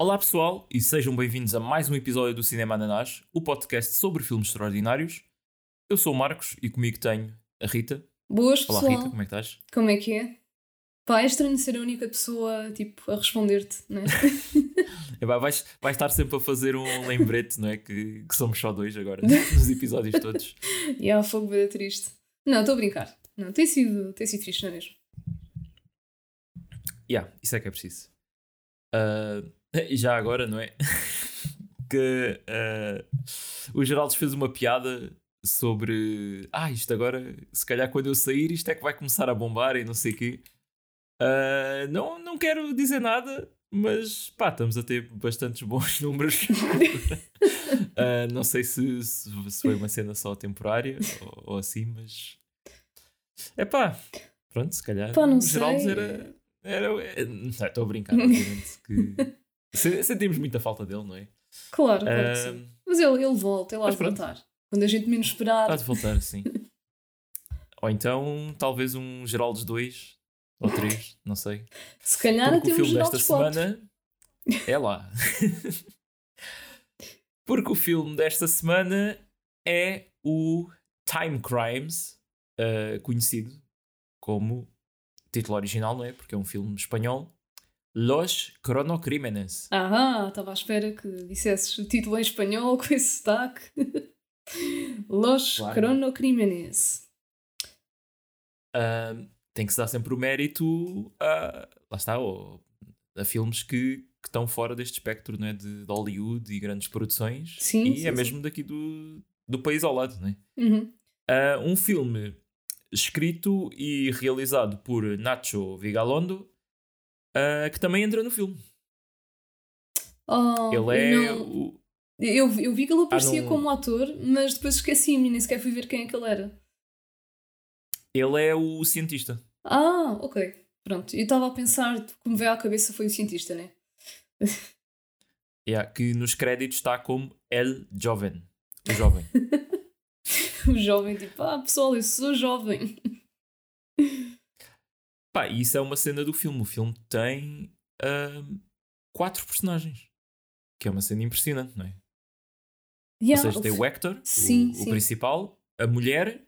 Olá pessoal e sejam bem-vindos a mais um episódio do Cinema Ananás, o podcast sobre filmes extraordinários. Eu sou o Marcos e comigo tenho a Rita. Boas, Olá pessoal. Rita, como é que estás? Como é que é? Pá, é estranho ser a única pessoa, tipo, a responder-te, né? É, pá, vais, vais estar sempre a fazer um lembrete, não é? Que, que somos só dois agora, nos episódios todos. e há fogo bem triste. Não, estou a brincar. Não, tem sido, tem sido triste, não é mesmo? Yeah, isso é que é preciso. E já agora, não é? que ah, o Geraldo fez uma piada sobre ah, isto agora, se calhar quando eu sair, isto é que vai começar a bombar e não sei o quê. Ah, não, não quero dizer nada, mas pá, estamos a ter bastantes bons números. Ah, não sei se, se, foi uma cena só temporária ou, ou assim, mas é pá, pronto, se calhar Pá, não o Geraldo sei. era. Estou a brincar, obviamente. que sentimos muita falta dele, não é? Claro, claro que Ah, sim. Mas ele, ele volta, ele há de pronto. voltar. Quando a gente menos esperar. Há de voltar, sim. Ou então, talvez um Geraldes 2 ou 3, não sei. Se calhar Porque até o um filme geral desta semana é lá. Porque o filme desta semana é o Time Crimes, eh, conhecido como título original, não é? Porque é um filme espanhol. Los Cronocrímenes. Ah, estava à espera que dissesses o título em espanhol com esse sotaque. Los Claro. Cronocrímenes. Ah, tem que se dar sempre o mérito a, lá está, ao- a filmes que, que estão fora deste espectro não é? de, de Hollywood e grandes produções. Sim, e sim, é sim. mesmo daqui do, do país ao lado, não é? Uhum. Ah, um filme escrito e realizado por Nacho Vigalondo, ah, que também entra no filme. Oh, Ele é não- o. Eu, eu vi que ele aparecia não- como ator, mas depois esqueci-me, nem sequer fui ver quem é que ele era. Ele é o cientista. Ah, ok. Pronto. Eu estava a pensar, como veio à cabeça foi o cientista, né? Yeah, que nos créditos está como El Joven. O jovem. O jovem, tipo, ah, pessoal, eu sou jovem. Pá, e isso é uma cena do filme. O filme tem ahm, quatro personagens. Que é uma cena impressionante, não é? Yeah, Ou seja, tem o Hector, Sim, o, o sim. principal, a mulher,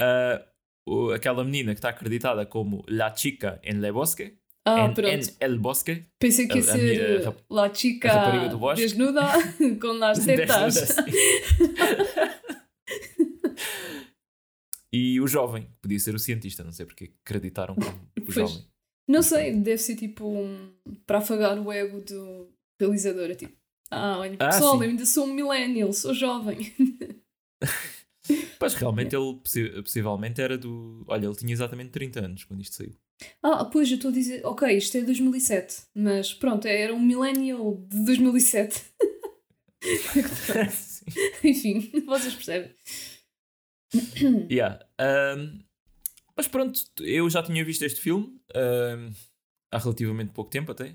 a- o- aquela menina que está acreditada como La Chica en Le Bosque, Ah, en, pronto. en El Bosque. Pensei que ia a- a ser minha eh, La Chica a desnuda com las tetas. E o jovem, que podia ser o cientista, não sei porque acreditaram como o Pois. jovem. Não sei, deve ser tipo um, para afagar o ego do realizador. É tipo, ah, olha, Ah, pessoal, sim. eu ainda sou um millennial, sou jovem. Mas realmente ele possi- possivelmente era do. Olha, ele tinha exatamente 30 anos quando isto saiu. Ah, pois, eu estou a dizer, ok, isto é 2007, mas pronto, era um millennial de 2007. Sim. Enfim, vocês percebem. Yeah. Um, mas pronto, eu já tinha visto este filme um, há relativamente pouco tempo até.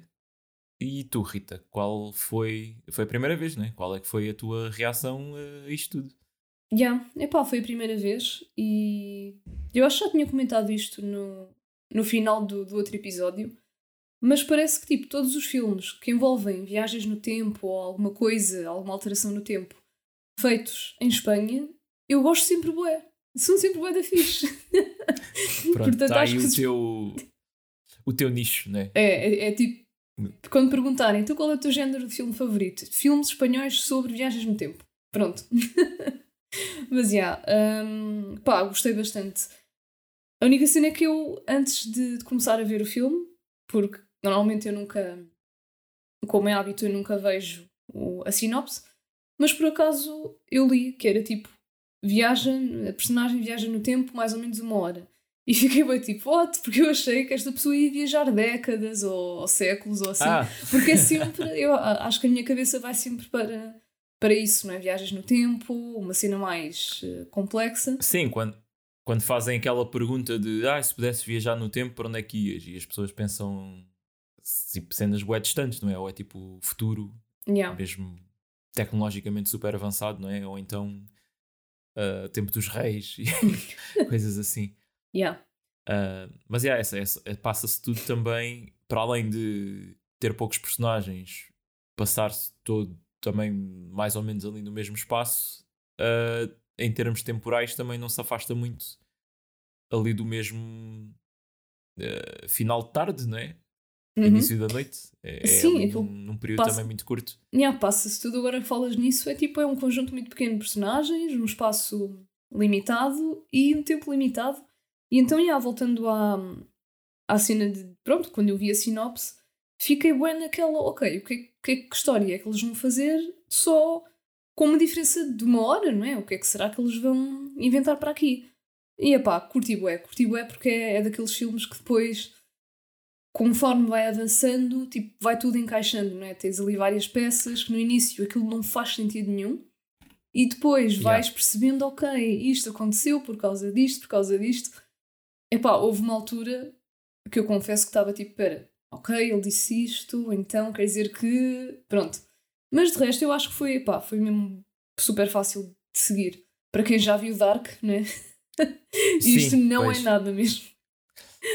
E tu, Rita, qual foi. Foi a primeira vez, não é? Qual é que foi a tua reação a isto tudo? Já, epá, foi a primeira vez e eu acho que já tinha comentado isto no, no final do, do outro episódio, mas parece que tipo, todos os filmes que envolvem viagens no tempo ou alguma coisa, alguma alteração no tempo, feitos em Espanha, eu gosto sempre bué. São sempre bué da fixe. Pronto, Portanto, está acho aí que o teu, o teu nicho, não é? É, é, é tipo, quando perguntarem, então qual é o teu género de filme favorito? Filmes espanhóis sobre viagens no tempo. Pronto. Mas, já, hum, pá, gostei bastante. A única cena é que eu, antes de, de começar a ver o filme, porque normalmente eu nunca, como é hábito, eu nunca vejo o- a sinopse, mas por acaso eu li que era tipo, viaja, a personagem viaja no tempo mais ou menos uma hora. E fiquei bem tipo, what? Porque eu achei que esta pessoa ia viajar décadas ou, ou séculos ou assim. Ah, Porque é sempre, eu acho que a minha cabeça vai sempre para, para isso, não é? Viagens no tempo, uma cena mais eh, complexa. sim, quando, quando fazem aquela pergunta de ah, se pudesse viajar no tempo, para onde é que ias? E as pessoas pensam tipo, cenas bué distantes, não é? Ou é tipo futuro, Yeah. mesmo tecnologicamente super avançado, não é? Ou então ah, tempo dos reis e coisas assim. Yeah. Ah, mas yeah, essa, essa- passa-se tudo também, para além de ter poucos personagens passar-se todo também mais ou menos ali no mesmo espaço, uh, em termos temporais também não se afasta muito ali do mesmo uh, final de tarde, não é? Uhum. Início da noite. É, é Sim, é num, num período passa, também muito curto. Yeah, passa-se tudo agora que falas nisso, é tipo, é um conjunto muito pequeno de personagens, num espaço limitado e um tempo limitado. E então, yeah, voltando à, à cena de. Pronto, quando eu vi a sinopse, fiquei bem naquela. Ok, o que, é, que, que história é que eles vão fazer só com uma diferença de uma hora, não é? O que é que será que eles vão inventar para aqui? E epá, curti bué, curti bué porque é, é daqueles filmes que depois, conforme vai avançando, tipo, vai tudo encaixando, não é? Tens ali várias peças que no início aquilo não faz sentido nenhum e depois yeah. vais percebendo, ok, isto aconteceu por causa disto, por causa disto. Epá, houve uma altura que eu confesso que estava tipo, pera, ok, ele disse isto, então quer dizer que. Pronto. Mas de resto eu acho que foi, pá, foi mesmo super fácil de seguir. Para quem já viu Dark, né? isto Sim, não é pois. é nada mesmo.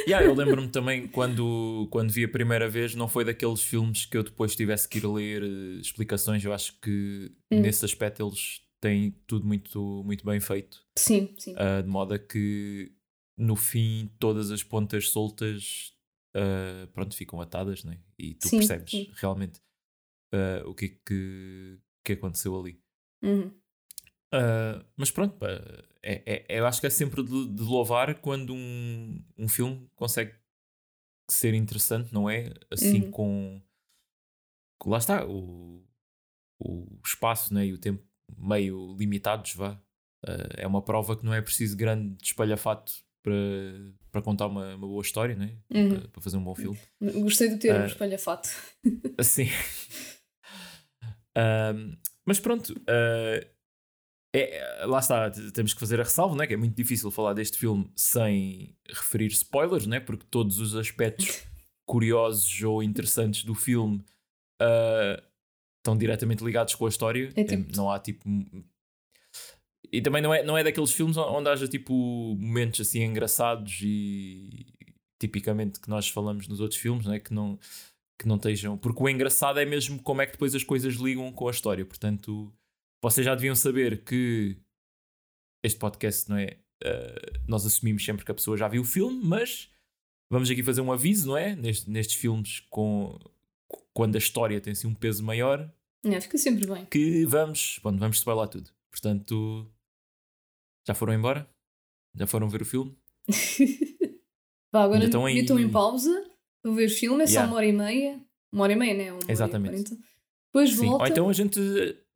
Yeah, eu lembro-me também quando, quando vi a primeira vez, não foi daqueles filmes que eu depois tivesse que ir ler uh, explicações. Eu acho que hum. nesse aspecto eles têm tudo muito, muito bem feito. Sim, sim. Uh, de modo a que no fim todas as pontas soltas uh, pronto, ficam atadas, né? E tu sim, percebes sim. realmente uh, o que é que, que aconteceu ali. Uhum. Uh, mas pronto, é, é, eu acho que é sempre de, de, louvar quando um, um filme consegue ser interessante, não é? Assim uhum. com, com, Lá está, o, o espaço né? e o tempo meio limitados, vá. Uh, é uma prova que não é preciso grande espalhafato para, para contar uma, uma boa história, né? Uhum. Para, para, fazer um bom filme. Gostei do termo uh, espalhafato. Sim. uh, mas pronto, uh, é, lá está, temos que fazer a ressalva, né? que é muito difícil falar deste filme sem referir spoilers, né? porque todos os aspectos curiosos ou interessantes do filme uh, estão diretamente ligados com a história. É tipo... Não há tipo. E também não é, não é daqueles filmes onde haja tipo momentos assim engraçados e tipicamente que nós falamos nos outros filmes, né? que não que não estejam. Porque o engraçado é mesmo como é que depois as coisas ligam com a história. Portanto, vocês já deviam saber que este podcast não é. Uh, nós assumimos sempre que a pessoa já viu o filme, mas vamos aqui fazer um aviso, não é? Nestes, nestes filmes, com, quando a história tem assim um peso maior. É, fica sempre bem. Que vamos, bom, vamos spoiler tudo. Portanto, já foram embora? Já foram ver o filme? Vá, agora estão aí... estão em pausa. Vou ver o filme, é yeah. só uma hora e meia. Uma hora e meia, né? Uma Exatamente. Depois Sim. volta. Ou então a gente,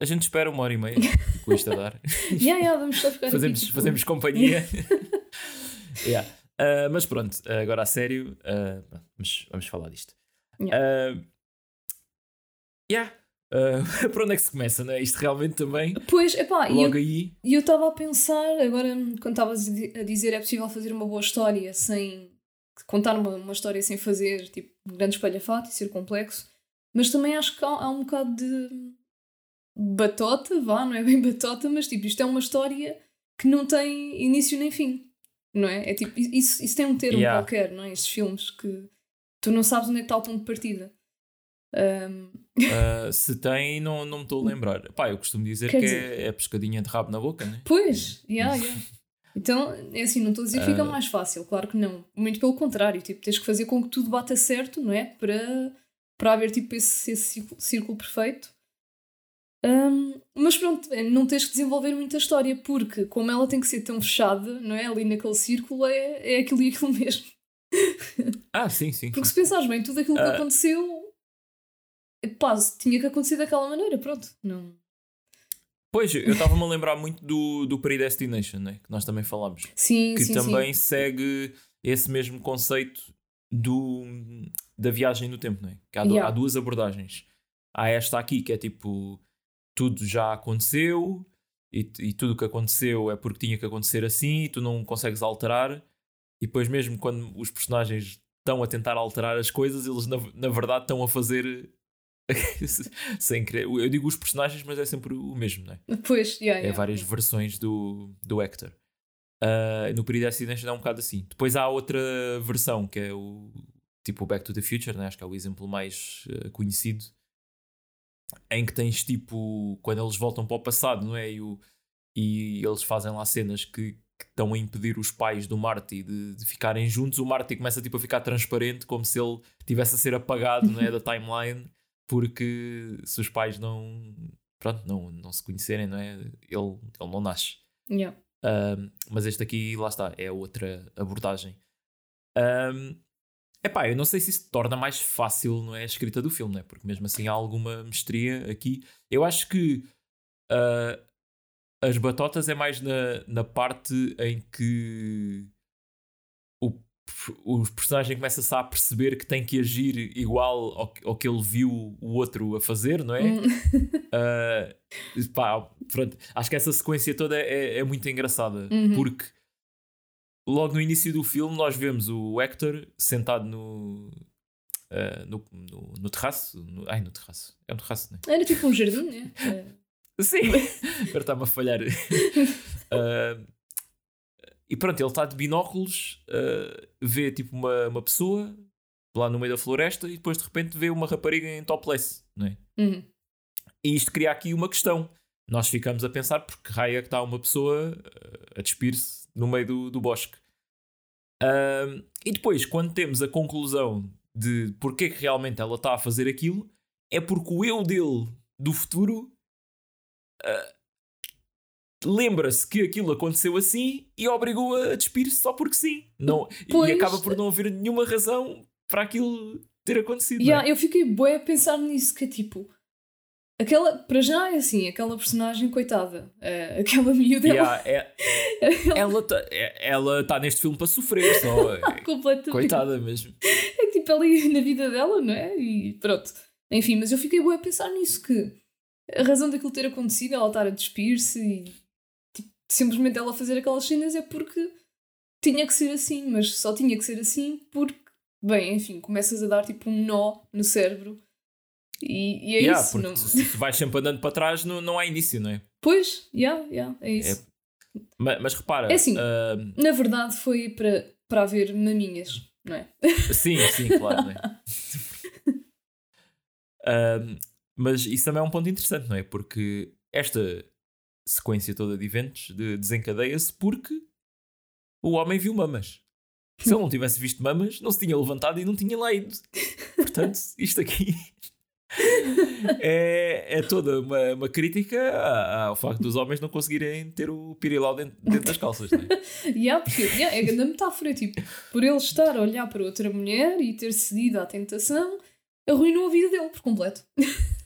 a gente espera uma hora e meia com isto a dar. yeah, yeah, vamos só ficar fazemos, aqui, fazemos companhia. yeah. Uh, mas pronto, agora a sério, uh, vamos, vamos falar disto. Yeah. Uh, yeah. Uh, para onde é que se começa, não é? Isto realmente também. Pois, epá, logo eu, aí. E eu estava a pensar, agora, quando estavas a dizer é possível fazer uma boa história sem. contar uma, uma história sem fazer, tipo, grande espalhafato e ser complexo. Mas também acho que há, há um bocado de batota, vá, não é bem batota, mas tipo, isto é uma história que não tem início nem fim, não é? É tipo, isso, isso tem um termo yeah. qualquer, não é? Estes filmes que tu não sabes onde é que está o ponto de partida. Um... Uh, se tem, não, não me estou a lembrar. Pá, eu costumo dizer Quer que dizer... é, é pescadinha de rabo na boca, né? Pois, yeah, yeah. Então, é assim, não estou a dizer que fica uh... mais fácil, claro que não. Muito pelo contrário, tipo, tens que fazer com que tudo bata certo, não é? Para para haver tipo esse, esse círculo, círculo perfeito. Um, mas pronto, é, não tens que desenvolver muita história, porque como ela tem que ser tão fechada, não é? Ali naquele círculo é, é aquilo e aquilo mesmo. Ah, sim, sim. Porque se pensares bem, tudo aquilo que uh... aconteceu pá, tinha que acontecer daquela maneira, pronto. Não. Pois, eu estava-me a lembrar muito do, do Predestination, né? que nós também falámos. Sim, que sim, também sim. segue esse mesmo conceito do, da viagem no tempo, não é? Que há, yeah. há duas abordagens. Há esta aqui que é tipo tudo já aconteceu e, e tudo o que aconteceu é porque tinha que acontecer assim e tu não consegues alterar. E depois, mesmo quando os personagens estão a tentar alterar as coisas, eles na, na verdade estão a fazer sem querer. Eu digo os personagens, mas é sempre o mesmo, não é? Pois, yeah, é yeah. várias versões do, do Hector. Uh, no período de acidentes é um bocado assim. Depois há outra versão que é o tipo Back to the Future, né? acho que é o exemplo mais uh, conhecido, em que tens tipo quando eles voltam para o passado, não é? E, o, e eles fazem lá cenas que, que estão a impedir os pais do Marty de, de, ficarem juntos. O Marty começa tipo, a ficar transparente, como se ele tivesse a ser apagado não é, da timeline, porque se os pais não, pronto, não, não se conhecerem, não é? Ele, ele não nasce. Yeah. Um, mas este aqui, lá está, é outra abordagem. Um, epá, eu não sei se isso torna mais fácil não é, a escrita do filme, não é? porque mesmo assim há alguma mestria aqui. Eu acho que uh, as batotas é mais na, na parte em que o, o personagem começa-se a perceber que tem que agir igual ao, ao, que ele viu o outro a fazer, não é? uh, pá, pronto, acho que essa sequência toda é, é muito engraçada uhum. porque logo no início do filme nós vemos o Hector sentado no, Uh, no, no, no, terraço. No, ai, no terraço. É um terraço, não é? Era tipo um jardim, né? Sim, agora está-me a falhar. uh, e pronto, ele está de binóculos, uh, vê tipo uma, uma pessoa lá no meio da floresta e depois de repente vê uma rapariga em topless, não é? Uhum. E isto cria aqui uma questão. Nós ficamos a pensar porque raia é que está uma pessoa a despir-se no meio do, do bosque. Uh, e depois, quando temos a conclusão de porque é que realmente ela está a fazer aquilo, é porque o eu dele do futuro uh, lembra-se que aquilo aconteceu assim e obrigou a despir-se só porque sim. Não, e acaba por não haver nenhuma razão para aquilo ter acontecido. Yeah, é? Eu fiquei bué a pensar nisso, que é tipo. Aquela, para já é assim, aquela personagem, coitada, uh, aquela miúda. Yeah, é, ela está ela tá neste filme para sofrer só. Completamente. Coitada mesmo. É que tipo ali na vida dela, não é? E pronto. Enfim, mas eu fiquei boa a pensar nisso, que a razão daquilo ter acontecido, ela estar a despir-se e tipo, simplesmente ela fazer aquelas cenas é porque tinha que ser assim, mas só tinha que ser assim porque, bem, enfim, começas a dar tipo um nó no cérebro e, e é yeah, isso. Não... Se vais sempre andando para trás, não, não há início, não é? Pois, yeah, yeah, é isso. É... Mas, mas, repara, é assim, uh... na verdade foi para, para haver maminhas, não é? Sim, sim, claro. Não é? uh, Mas isso também é um ponto interessante, não é? Porque esta sequência toda de eventos de, desencadeia-se porque o homem viu mamas. Se ele não tivesse visto mamas, não se tinha levantado e não tinha lá ido. Portanto, isto aqui é, é toda uma, uma crítica ao facto dos homens não conseguirem ter o pirilau dentro, dentro das calças. Não é? yeah, porque, yeah, é grande metáfora. Tipo, por ele estar a olhar para outra mulher e ter cedido à tentação, arruinou a vida dele por completo.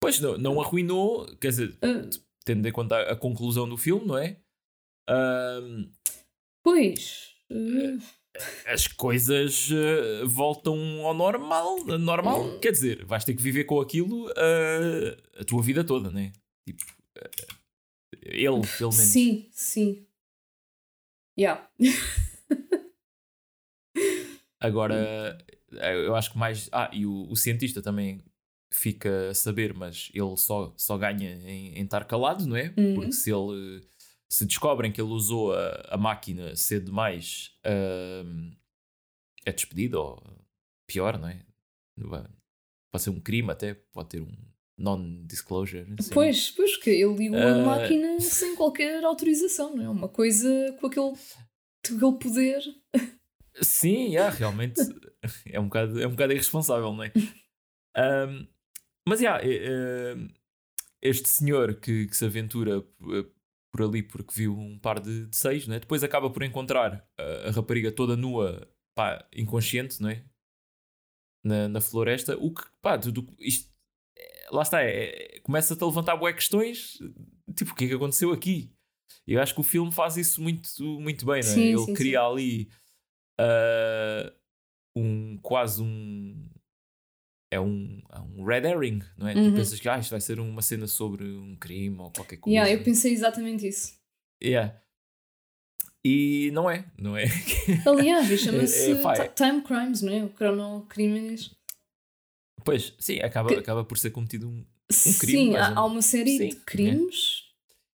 Pois, não, não arruinou, quer dizer, uh, tendo em conta a, a, conclusão do filme, não é? Pois. Uh... As coisas uh, voltam ao normal, normal. Hum. Quer dizer, vais ter que viver com aquilo a tua vida toda, né? Tipo, ele, pelo menos. Sim, sim. Yeah. Agora, eu acho que mais. Ah, e o, o cientista também fica a saber, mas ele só, só ganha em, em estar calado, não é? Uhum. Porque se ele se descobrem que ele usou a, a máquina cedo demais, uh, é despedido, ou pior, não é? Pode ser um crime até, pode ter um non-disclosure. Assim. Pois, pois, que ele ligou uh, a máquina sem qualquer autorização, não é? Uma coisa com aquele, com aquele poder. Sim, yeah, realmente é um bocado, é um bocado irresponsável, não é? Um, Mas, yeah, uh, este senhor que, que, se aventura eh, por ali porque viu um par de, de seis, né? depois acaba por encontrar a, a rapariga toda nua, pá, inconsciente, não é? Na, na floresta. O que, pá, tudo, isto, é, lá está, é, é, começa-te a levantar boas questões, tipo, o que é que aconteceu aqui? Eu acho que o filme faz isso muito, muito bem, não é? Sim, Ele sim, cria sim. ali uh, um, quase um é um, é um red herring, não é? Uhum. Tu pensas que ah, isto vai ser uma cena sobre um crime ou qualquer coisa. Yeah, eu pensei exatamente isso. Yeah. E não é, não é? Aliás, chama-se é, é, Time Crimes, não é? O cronocrimes. Pois, sim, acaba, que... acaba por ser cometido um, um crime. Sim, há, há, uma série sim, de crimes,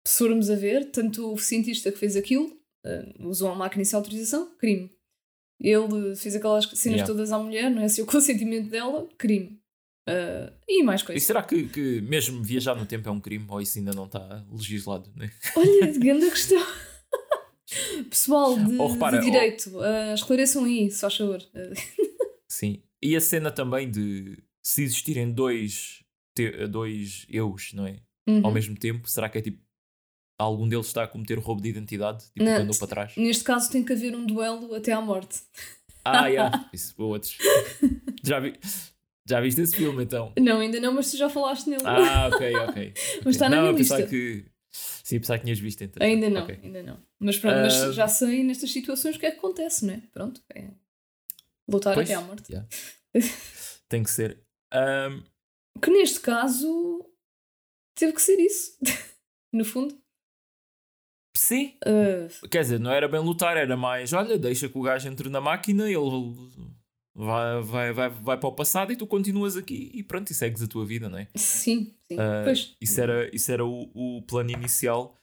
é. se formos a ver, tanto o cientista que fez aquilo uh, usou uma máquina sem autorização, crime. Ele fez aquelas cenas yeah. todas à mulher, não é? Se o consentimento dela, crime. Uh, e mais coisas. E será que, que mesmo viajar no tempo é um crime ou isso ainda não está legislado? Né? Olha, grande questão. Pessoal de, oh, repara, de direito, oh... uh, esclareçam aí, só favor. Sim. E a cena também de se existirem dois, te, dois eus, não é? Uhum. Ao mesmo tempo, será que é tipo algum deles está a cometer roubo de identidade? Tipo, não, andou para trás? Neste caso tem que haver um duelo até à morte. Ah, yeah. isso para outros. Já vi. Já viste esse filme então? Não, ainda não, mas tu já falaste nele. Ah, ok, ok. mas está na não, minha lista. Que... Sim, pensava que tinhas visto então. Ainda não, okay. ainda não. Mas pronto, uh... mas ah, já sei nestas situações o que é que acontece, não é? Pronto, é lutar pois, até à morte. Yeah. Tem que ser. Um... Que neste caso teve que ser isso, no fundo. Sim. Uh... Quer dizer, não era bem lutar, era mais, olha, deixa que o gajo entre na máquina, ele vai, vai, vai, vai para o passado e tu continuas aqui e pronto, e segues a tua vida, não é? Sim, sim. Uh, pois. Isso era, isso era o, o plano inicial,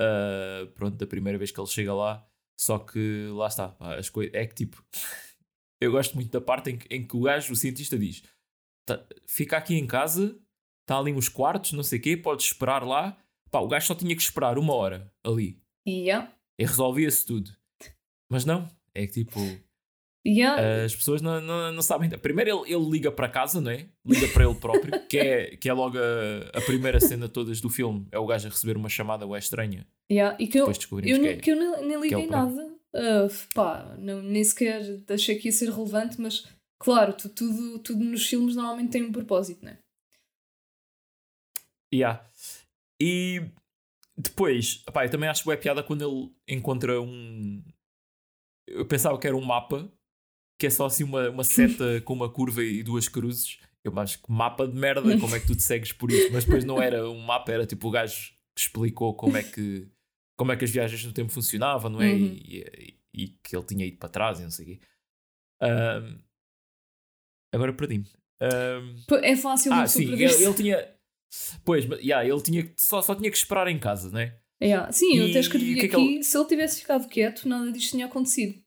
uh, pronto, da primeira vez que ele chega lá. Só que lá está, pá, as coisas. É que tipo, eu gosto muito da parte em que, em que o gajo, o cientista, diz: tá, fica aqui em casa, está ali uns quartos, não sei o quê, podes esperar lá. Pá, o gajo só tinha que esperar uma hora ali. Yeah. E resolvia-se tudo. Mas não, é que tipo Yeah. As pessoas não, não, não sabem. Primeiro ele, ele liga para casa, não é? Liga para ele próprio, que é, que é logo a, a primeira cena todas do filme. É o gajo a receber uma chamada ou é estranha. Yeah. E que eu, eu, que, é, que eu nem, nem liguei é nada. Uh, pá, não, nem sequer achei que ia ser relevante, mas claro, tu, tudo, tudo nos filmes normalmente tem um propósito, não é? Yeah. E depois, pá, eu também acho boa piada quando ele encontra um. Eu pensava que era um mapa que é só assim uma, uma seta com uma curva e duas cruzes. Eu acho que mapa de merda, como é que tu te segues por isso? Mas depois não era um mapa, era tipo o gajo que explicou como é que, como é que as viagens no tempo funcionavam, não é? Uhum. E, e, e, que ele tinha ido para trás e não sei o quê. Um, agora perdi-me. Um, é fácil ah, sim, ele, ele, tinha. Pois, yeah, ele tinha, só, só tinha que esperar em casa, não é? Yeah. Sim, e, eu até escrevi aqui: que é que ele... se ele tivesse ficado quieto, nada disto tinha acontecido.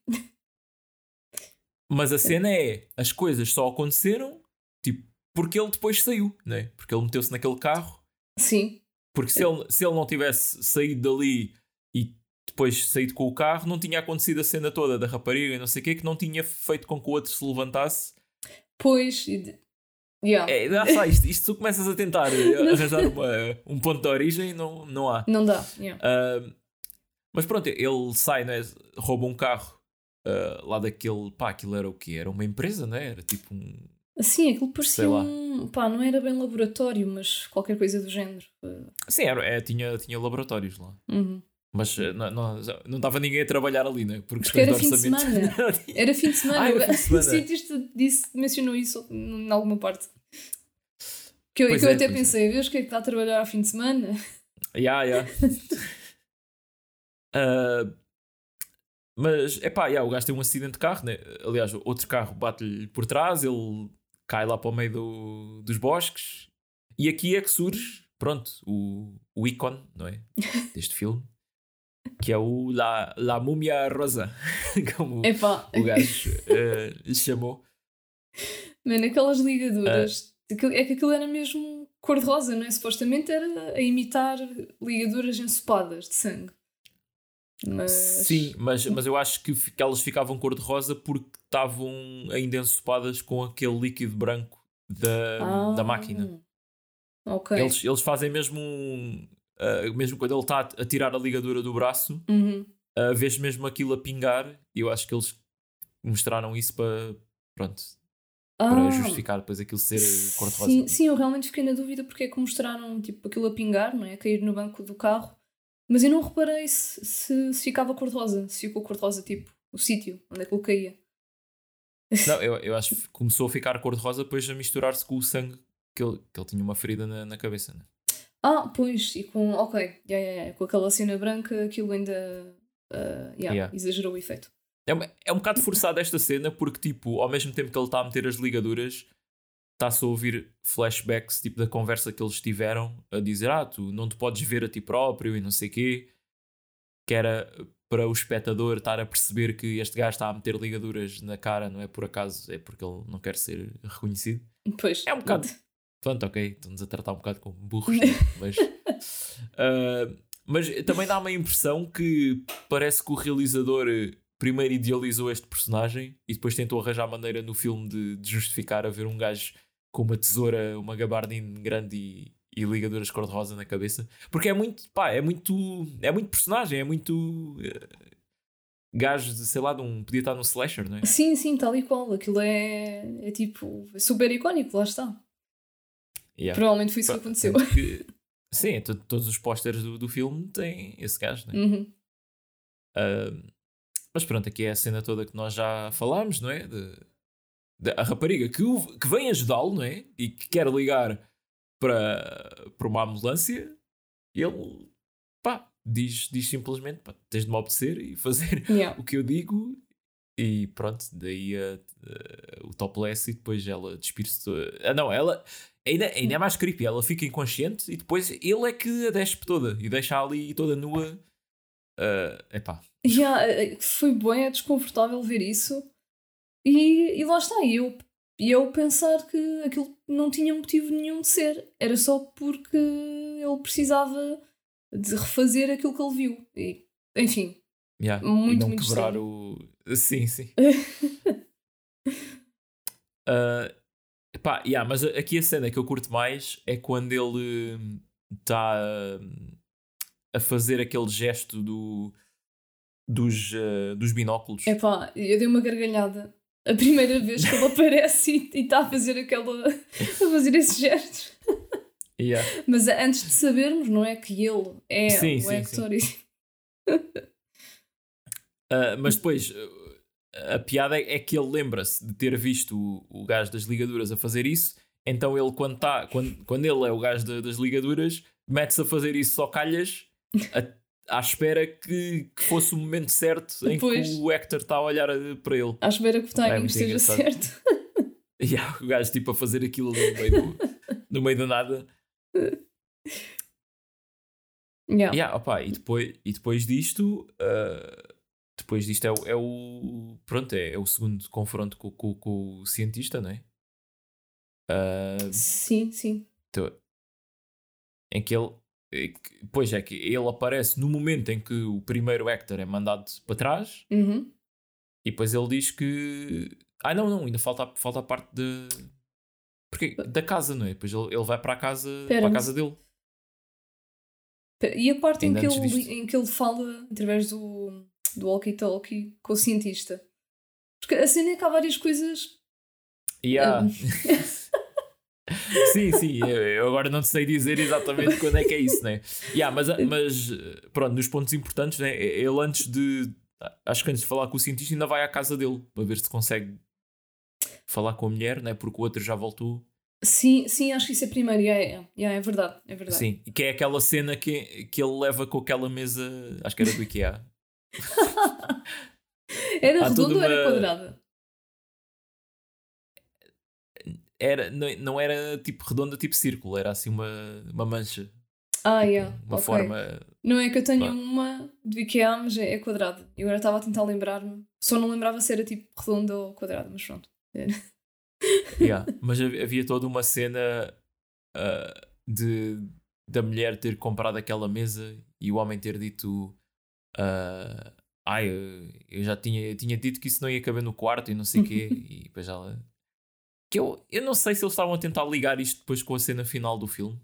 Mas a cena é, as coisas só aconteceram, tipo, porque ele depois saiu, né? Porque ele meteu-se naquele carro. Sim. Porque se ele, se ele não tivesse saído dali e depois saído com o carro, não tinha acontecido a cena toda da rapariga e não sei o quê, que não tinha feito com que o outro se levantasse. Pois, yeah. é, só isto, isto tu começas a tentar arranjar uma, um ponto de origem não, não há. Não dá, yeah. uh, mas pronto, ele sai, né, rouba um carro uh, lá daquele. Pá, aquilo era o quê? Era uma empresa, não é? Era tipo um. Sim, aquilo parecia um. Pá, não era bem laboratório, mas qualquer coisa do género. Sim, era, é, tinha, tinha laboratórios lá. Uhum. Mas eh, não, não, não estava ninguém a trabalhar ali, né? Porque, Porque era fim de semana. era fim de semana. Ah, era fim de semana. o cientista disse, mencionou isso em alguma parte. Que eu, que eu é, até pensei, é. vês que é que está a trabalhar ao fim de semana? Ya, yeah, ya. Yeah. uh, Mas, é pá, yeah, o gajo tem um acidente de carro, né? aliás, outro carro bate-lhe por trás, ele cai lá para o meio do, dos bosques. E aqui é que surge, pronto, o, o ícone, não é? Deste filme, que é o La, La Múmia Rosa, como Epá. o gajo uh, lhe chamou. Mano, aquelas ligaduras, uh, é que aquilo era mesmo cor-de-rosa, não é? Supostamente era a imitar ligaduras ensopadas de sangue. Mas... Sim, mas, mas eu acho que, que elas ficavam cor-de-rosa porque estavam ainda ensopadas com aquele líquido branco da, ah, da máquina. Eles, eles fazem mesmo. Uh, mesmo quando ele está a tirar a ligadura do braço, uhum. uh, vês mesmo aquilo a pingar. E eu acho que eles mostraram isso para. Pronto. Ah, para justificar depois aquilo ser cor-de-rosa. Sim, sim, eu realmente fiquei na dúvida porque é que mostraram tipo, aquilo a pingar, não é? A cair no banco do carro mas eu não reparei se, se, se ficava cor-de-rosa, se ficou cor-de-rosa, tipo, o sítio onde é que ele caía. Não, eu, eu acho que começou a ficar cor-de-rosa depois a misturar-se com o sangue, que ele, que ele tinha uma ferida na, na cabeça, né? Ah, pois, e com, ok, yeah, yeah, yeah, com aquela cena branca, aquilo ainda uh, yeah, yeah. exagerou o efeito. É, é um bocado forçado esta cena porque, tipo, ao mesmo tempo que ele está a meter as ligaduras, está-se a ouvir flashbacks tipo da conversa que eles tiveram a dizer ah, tu não te podes ver a ti próprio e não sei quê que era para o espectador estar a perceber que este gajo está a meter ligaduras na cara não é por acaso, é porque ele não quer ser reconhecido Pois. É um bocado. Pronto, ok, estão-nos a tratar um bocado como burros, né? mas. Uh, mas também dá uma impressão que parece que o realizador primeiro idealizou este personagem e depois tentou arranjar maneira no filme de, de justificar haver um gajo com uma tesoura, uma gabardine grande e, e ligaduras cor-de-rosa na cabeça. Porque é muito, pá, é muito, é muito personagem, é muito uh, gajo de, sei lá, de um, podia estar num slasher, não é? Sim, sim, tal e qual. Aquilo é, é tipo, super icónico, lá está. Yeah. Provavelmente foi isso que aconteceu. Que, sim, todos os pósteres do, do filme têm esse gajo, não é? Uhum. Uh, mas pronto, aqui é a cena toda que nós já falámos, não é? De, de a rapariga que, o, que vem ajudá-lo, não é? E que quer ligar para, para uma ambulância, ele pá, diz, diz simplesmente: pá, tens de me obedecer e fazer yeah. o que eu digo. E pronto, daí a, a, o topless e depois ela despir-se. Ah, não, ela ainda, ainda é mais creepy. Ela fica inconsciente e depois ele é que a despe toda e deixa ali toda nua. Uh, epá. Yeah, foi bem é desconfortável ver isso. E, e lá está, e eu, eu pensar que aquilo não tinha motivo nenhum de ser. Era só porque ele precisava de refazer aquilo que ele viu. E, enfim, yeah. muito, e não muito quebrar estranho. o. Sim, sim. uh, pá, yeah, mas aqui a cena que eu curto mais é quando ele está hum, a fazer aquele gesto do, dos, uh, dos binóculos. É pá, eu dei uma gargalhada a primeira vez que ele aparece e está a fazer aquela. a fazer esse gesto. Yeah. Mas antes de sabermos, não é que ele é sim, o sim, Hector sim. e. uh, mas depois a piada é, que ele lembra-se de ter visto o, o gajo das ligaduras a fazer isso, então ele, quando, tá, quando, quando ele é o gajo de, das ligaduras, mete-se a fazer isso só calhas, a, à espera que, que, fosse o momento certo em pois. que o Hector está a olhar para ele. À espera que o timing é esteja certo. e há o gajo tipo a fazer aquilo no meio do, no meio do nada. Yeah. Yeah, opa, e, depois, e depois disto, uh, depois disto é, o, é o pronto, é, é, o segundo confronto com, com, com o cientista, não é? Uh, sim, sim. Então, em que ele, pois é que ele aparece no momento em que o primeiro Hector é mandado para trás uhum. e depois ele diz que ah não, não, ainda falta, falta a parte de porque, da casa, não é? Depois ele, ele vai para a casa, para a casa dele. E a parte em que, ele, em que ele fala através do, do walkie-talkie com o cientista? Porque a cena é que há várias coisas. Yeah. Um... sim, sim, eu, agora não sei dizer exatamente quando é que é isso, né? Yeah, mas, mas pronto, nos pontos importantes, né? Ele antes de. Acho que antes de falar com o cientista, ainda vai à casa dele para ver se consegue falar com a mulher, né? Porque o outro já voltou. Sim, sim, acho que isso é primeiro, yeah, yeah, yeah, é verdade, é verdade. Sim, que é aquela cena que, que ele leva com aquela mesa, acho que era do IKEA. era redonda ou era quadrada? Era, não, não era tipo redonda, tipo círculo, era assim uma, uma mancha. Ah, yeah. Uma okay. forma. Não é que eu tenho uma do IKEA, mas é, é quadrada. Eu agora estava a tentar lembrar-me. Só não lembrava se era tipo redonda ou quadrada, mas pronto. yeah. Mas havia toda uma cena uh, de da mulher ter comprado aquela mesa e o homem ter dito uh, ai, eu já tinha, tinha dito que isso não ia caber no quarto e não sei o quê e depois ela que eu, eu não sei se eles estavam a tentar ligar isto depois com a cena final do filme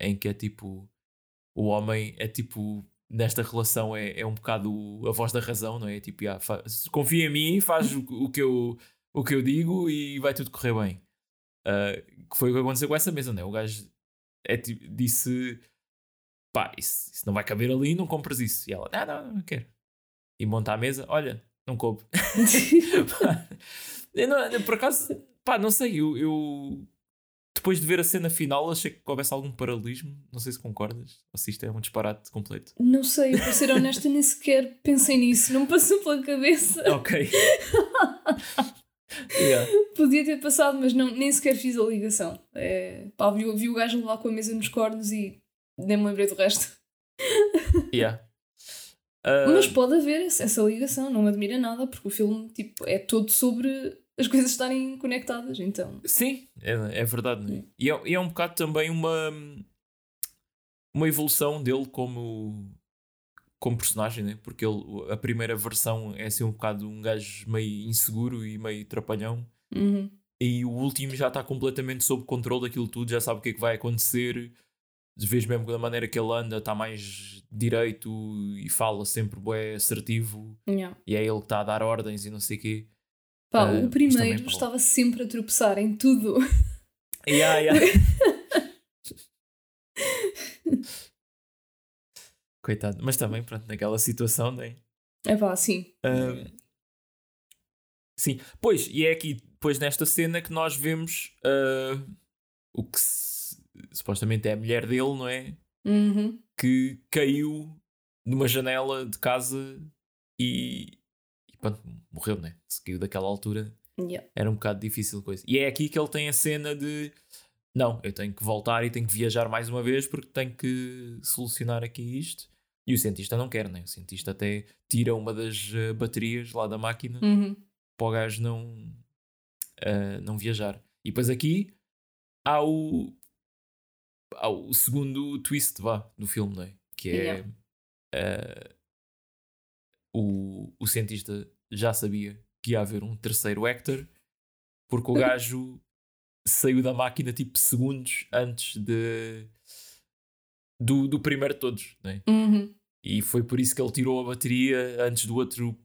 em que é tipo o homem é tipo nesta relação é, é um bocado a voz da razão, não é? Tipo, yeah, faz, confia em mim, faz o, o, que eu, o que eu digo e vai tudo correr bem. Uh, que foi o que aconteceu com essa mesa, né? O gajo é, tipo, disse: pá, isso, isso, não vai caber ali, não compras isso. E ela: ah, não, não quero. E monta a mesa: olha, não coube. eu não, por acaso, pá, não sei, eu, eu, depois de ver a cena final achei que houvesse algum paralelismo. Não sei se concordas ou se isto é um disparate completo. Não sei, para ser honesta, nem sequer pensei nisso, não me passou pela cabeça. Ok. Yeah. Podia ter passado, mas não, nem sequer fiz a ligação. É, pá, vi, vi o gajo lá com a mesa nos cornos e nem me lembrei do resto. Yeah. Uh... Mas pode haver essa ligação, não me admira nada, porque o filme tipo, é todo sobre as coisas estarem conectadas, então. Sim, é, é verdade. É? E, é, e é um bocado também uma, uma evolução dele como, como personagem, né? porque ele, a primeira versão é assim um bocado um gajo meio inseguro e meio trapalhão. Uhum. E o último já está completamente sob controle daquilo tudo, já sabe o que é que vai acontecer. De vez mesmo da maneira que ele anda, está mais direito e fala sempre bem assertivo. Yeah. E é ele que está a dar ordens e não sei o quê. Pá, Ah, o mas primeiro estava sempre a tropeçar em tudo. Yeah, yeah. Coitado, mas também, pronto, naquela situação, nem. É pá, sim. Ahm, sim, pois, e é aqui, depois nesta cena, que nós vemos ah, o que se- supostamente é a mulher dele, não é? Uhum. Que caiu numa janela de casa e, e pronto, morreu, né? Se caiu daquela altura, Yeah. era um bocado difícil coisa. E é aqui que ele tem a cena de não, eu tenho que voltar e tenho que viajar mais uma vez porque tenho que solucionar aqui isto. E o cientista não quer, né? O cientista até tira uma das eh, baterias lá da máquina Uhum. para o gajo não, eh, não viajar. E depois aqui há o, há o segundo twist vá, do filme, não é? Que é Yeah. eh, o, o cientista já sabia que ia haver um terceiro Hector porque o gajo saiu da máquina tipo segundos antes de do, do primeiro de todos, não é? Uhum. E foi por isso que ele tirou a bateria antes do outro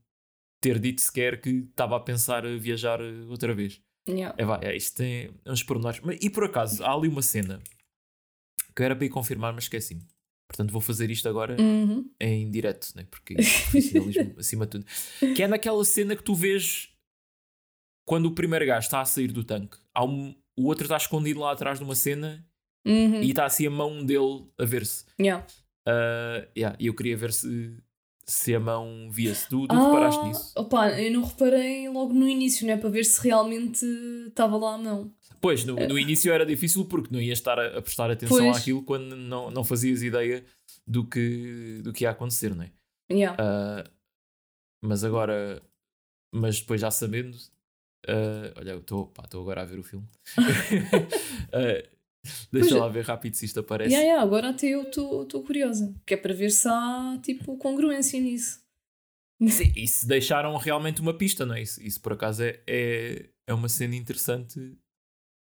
ter dito sequer que estava a pensar a viajar outra vez. Yeah. É, vai, é, isto tem uns pormenores. Mas- E por acaso, há ali uma cena que eu era para ir confirmar, mas esqueci-me. Portanto, vou fazer isto agora Uhum. em direto, né? porque profissionalismo acima de tudo. Que é naquela cena que tu vês quando o primeiro gajo está a sair do tanque, um, o outro está escondido lá atrás de uma cena Uhum. e está assim a mão dele a ver-se. Yeah. Ah, yeah, E eu queria ver se, se a mão via-se. Tu, tu Ah, reparaste nisso? Opa, eu não reparei logo no início, né? Para ver se realmente estava lá a mão. Pois, no, no início era difícil porque não ias estar a, a prestar atenção Pois. àquilo quando não, não fazias ideia do que, do que ia acontecer, não é? Yeah. Ah, mas agora, mas depois já sabendo, ah, olha, eu estou agora a ver o filme. Ah, deixa Pois. lá ver rápido se isto aparece. Yeah, yeah, agora até eu estou curiosa. Que é para ver se há tipo congruência nisso. Sim, e se deixaram realmente uma pista, não é? Isso, isso por acaso é, é, é uma cena interessante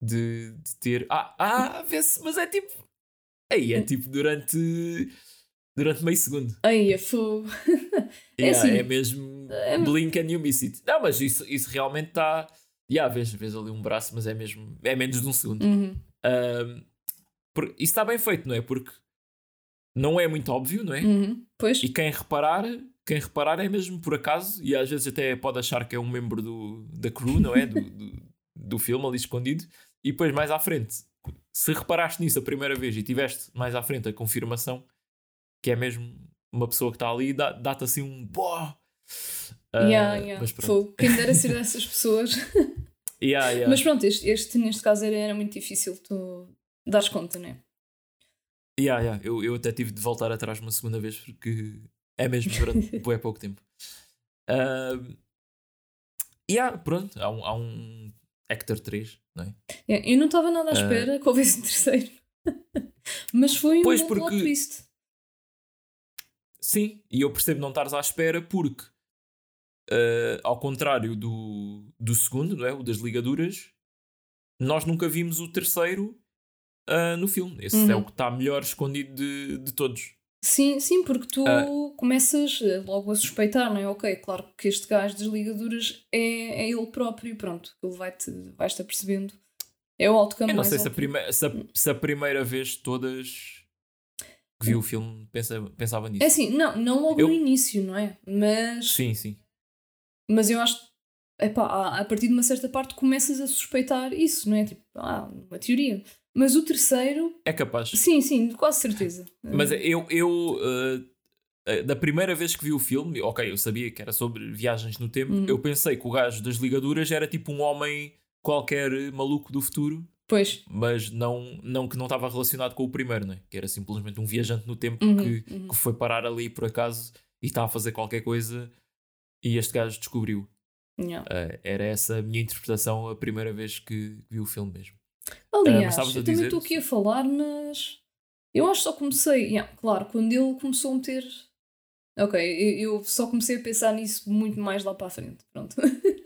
de, de ter. Ah, ah vê-se, mas é tipo. Aí é tipo durante. Durante meio segundo. Aí é fogo. É Yeah, assim, é mesmo é- blink and you miss it. Não, mas isso, isso realmente está. Yeah, vês, vês ali um braço, mas é mesmo. É menos de um segundo. Uhum. Por- isso está bem feito, não é? Porque não é muito óbvio, não é? Uhum. Pois. E quem reparar, quem reparar é mesmo por acaso, e às vezes até pode achar que é um membro do, da crew, não é? Do, do, do filme ali escondido, e depois mais à frente, se reparaste nisso a primeira vez e tiveste mais à frente a confirmação que é mesmo uma pessoa que está ali, dá- dá-te assim um boh! Ah, yeah, yeah. Mas pronto. Fogo. Quem dera ser dessas pessoas. Yeah, yeah. Mas pronto, este, este neste caso era, era muito difícil tu dares conta, né? Yeah, yeah. Eu, eu até tive de voltar atrás uma segunda vez porque é mesmo durante bué pouco tempo. Um, yeah, pronto, há um, há um Hector 3, não é? Yeah, eu não estava nada à espera que houvesse um terceiro. Mas foi um Ah. Pois, bom porque- plot twist. Sim, e eu percebo não estares à espera porque, uh, ao contrário do, do segundo, não é? O das ligaduras, nós nunca vimos o terceiro uh, no filme. Esse Uhum. é o que está melhor escondido de, de todos. Sim, sim, porque tu Ah. começas eh, logo a suspeitar, não é? Ok, claro que este gajo das ligaduras é, é ele próprio, pronto. Ele vai-te vais-te apercebendo. É o outcome Eu não sei se a, prime se, a, se a primeira vez todas que vi o filme pensa, pensava nisso. É assim, não, não logo Eu- no início, não é? Mas, Sim, sim. Mas eu acho epá, a, partir de uma certa parte começas a suspeitar isso, não é? Tipo, ah, uma teoria. Mas o terceiro, É capaz. sim, sim, quase certeza. Mas eu, eu uh, da primeira vez que vi o filme, ok, eu sabia que era sobre viagens no tempo, Uhum. eu pensei que o gajo das ligaduras era tipo um homem qualquer maluco do futuro, Pois. mas não, não que não estava relacionado com o primeiro, né? que era simplesmente um viajante no tempo Uhum, que, uhum. que foi parar ali por acaso e está a fazer qualquer coisa e este gajo descobriu. Yeah. Uh, era essa a minha interpretação a primeira vez que vi o filme mesmo. Aliás, uh, eu também estou aqui a falar, mas eu acho que só comecei, yeah, claro, quando ele começou a meter. Ok, eu, eu só comecei a pensar nisso muito mais lá para a frente. Pronto.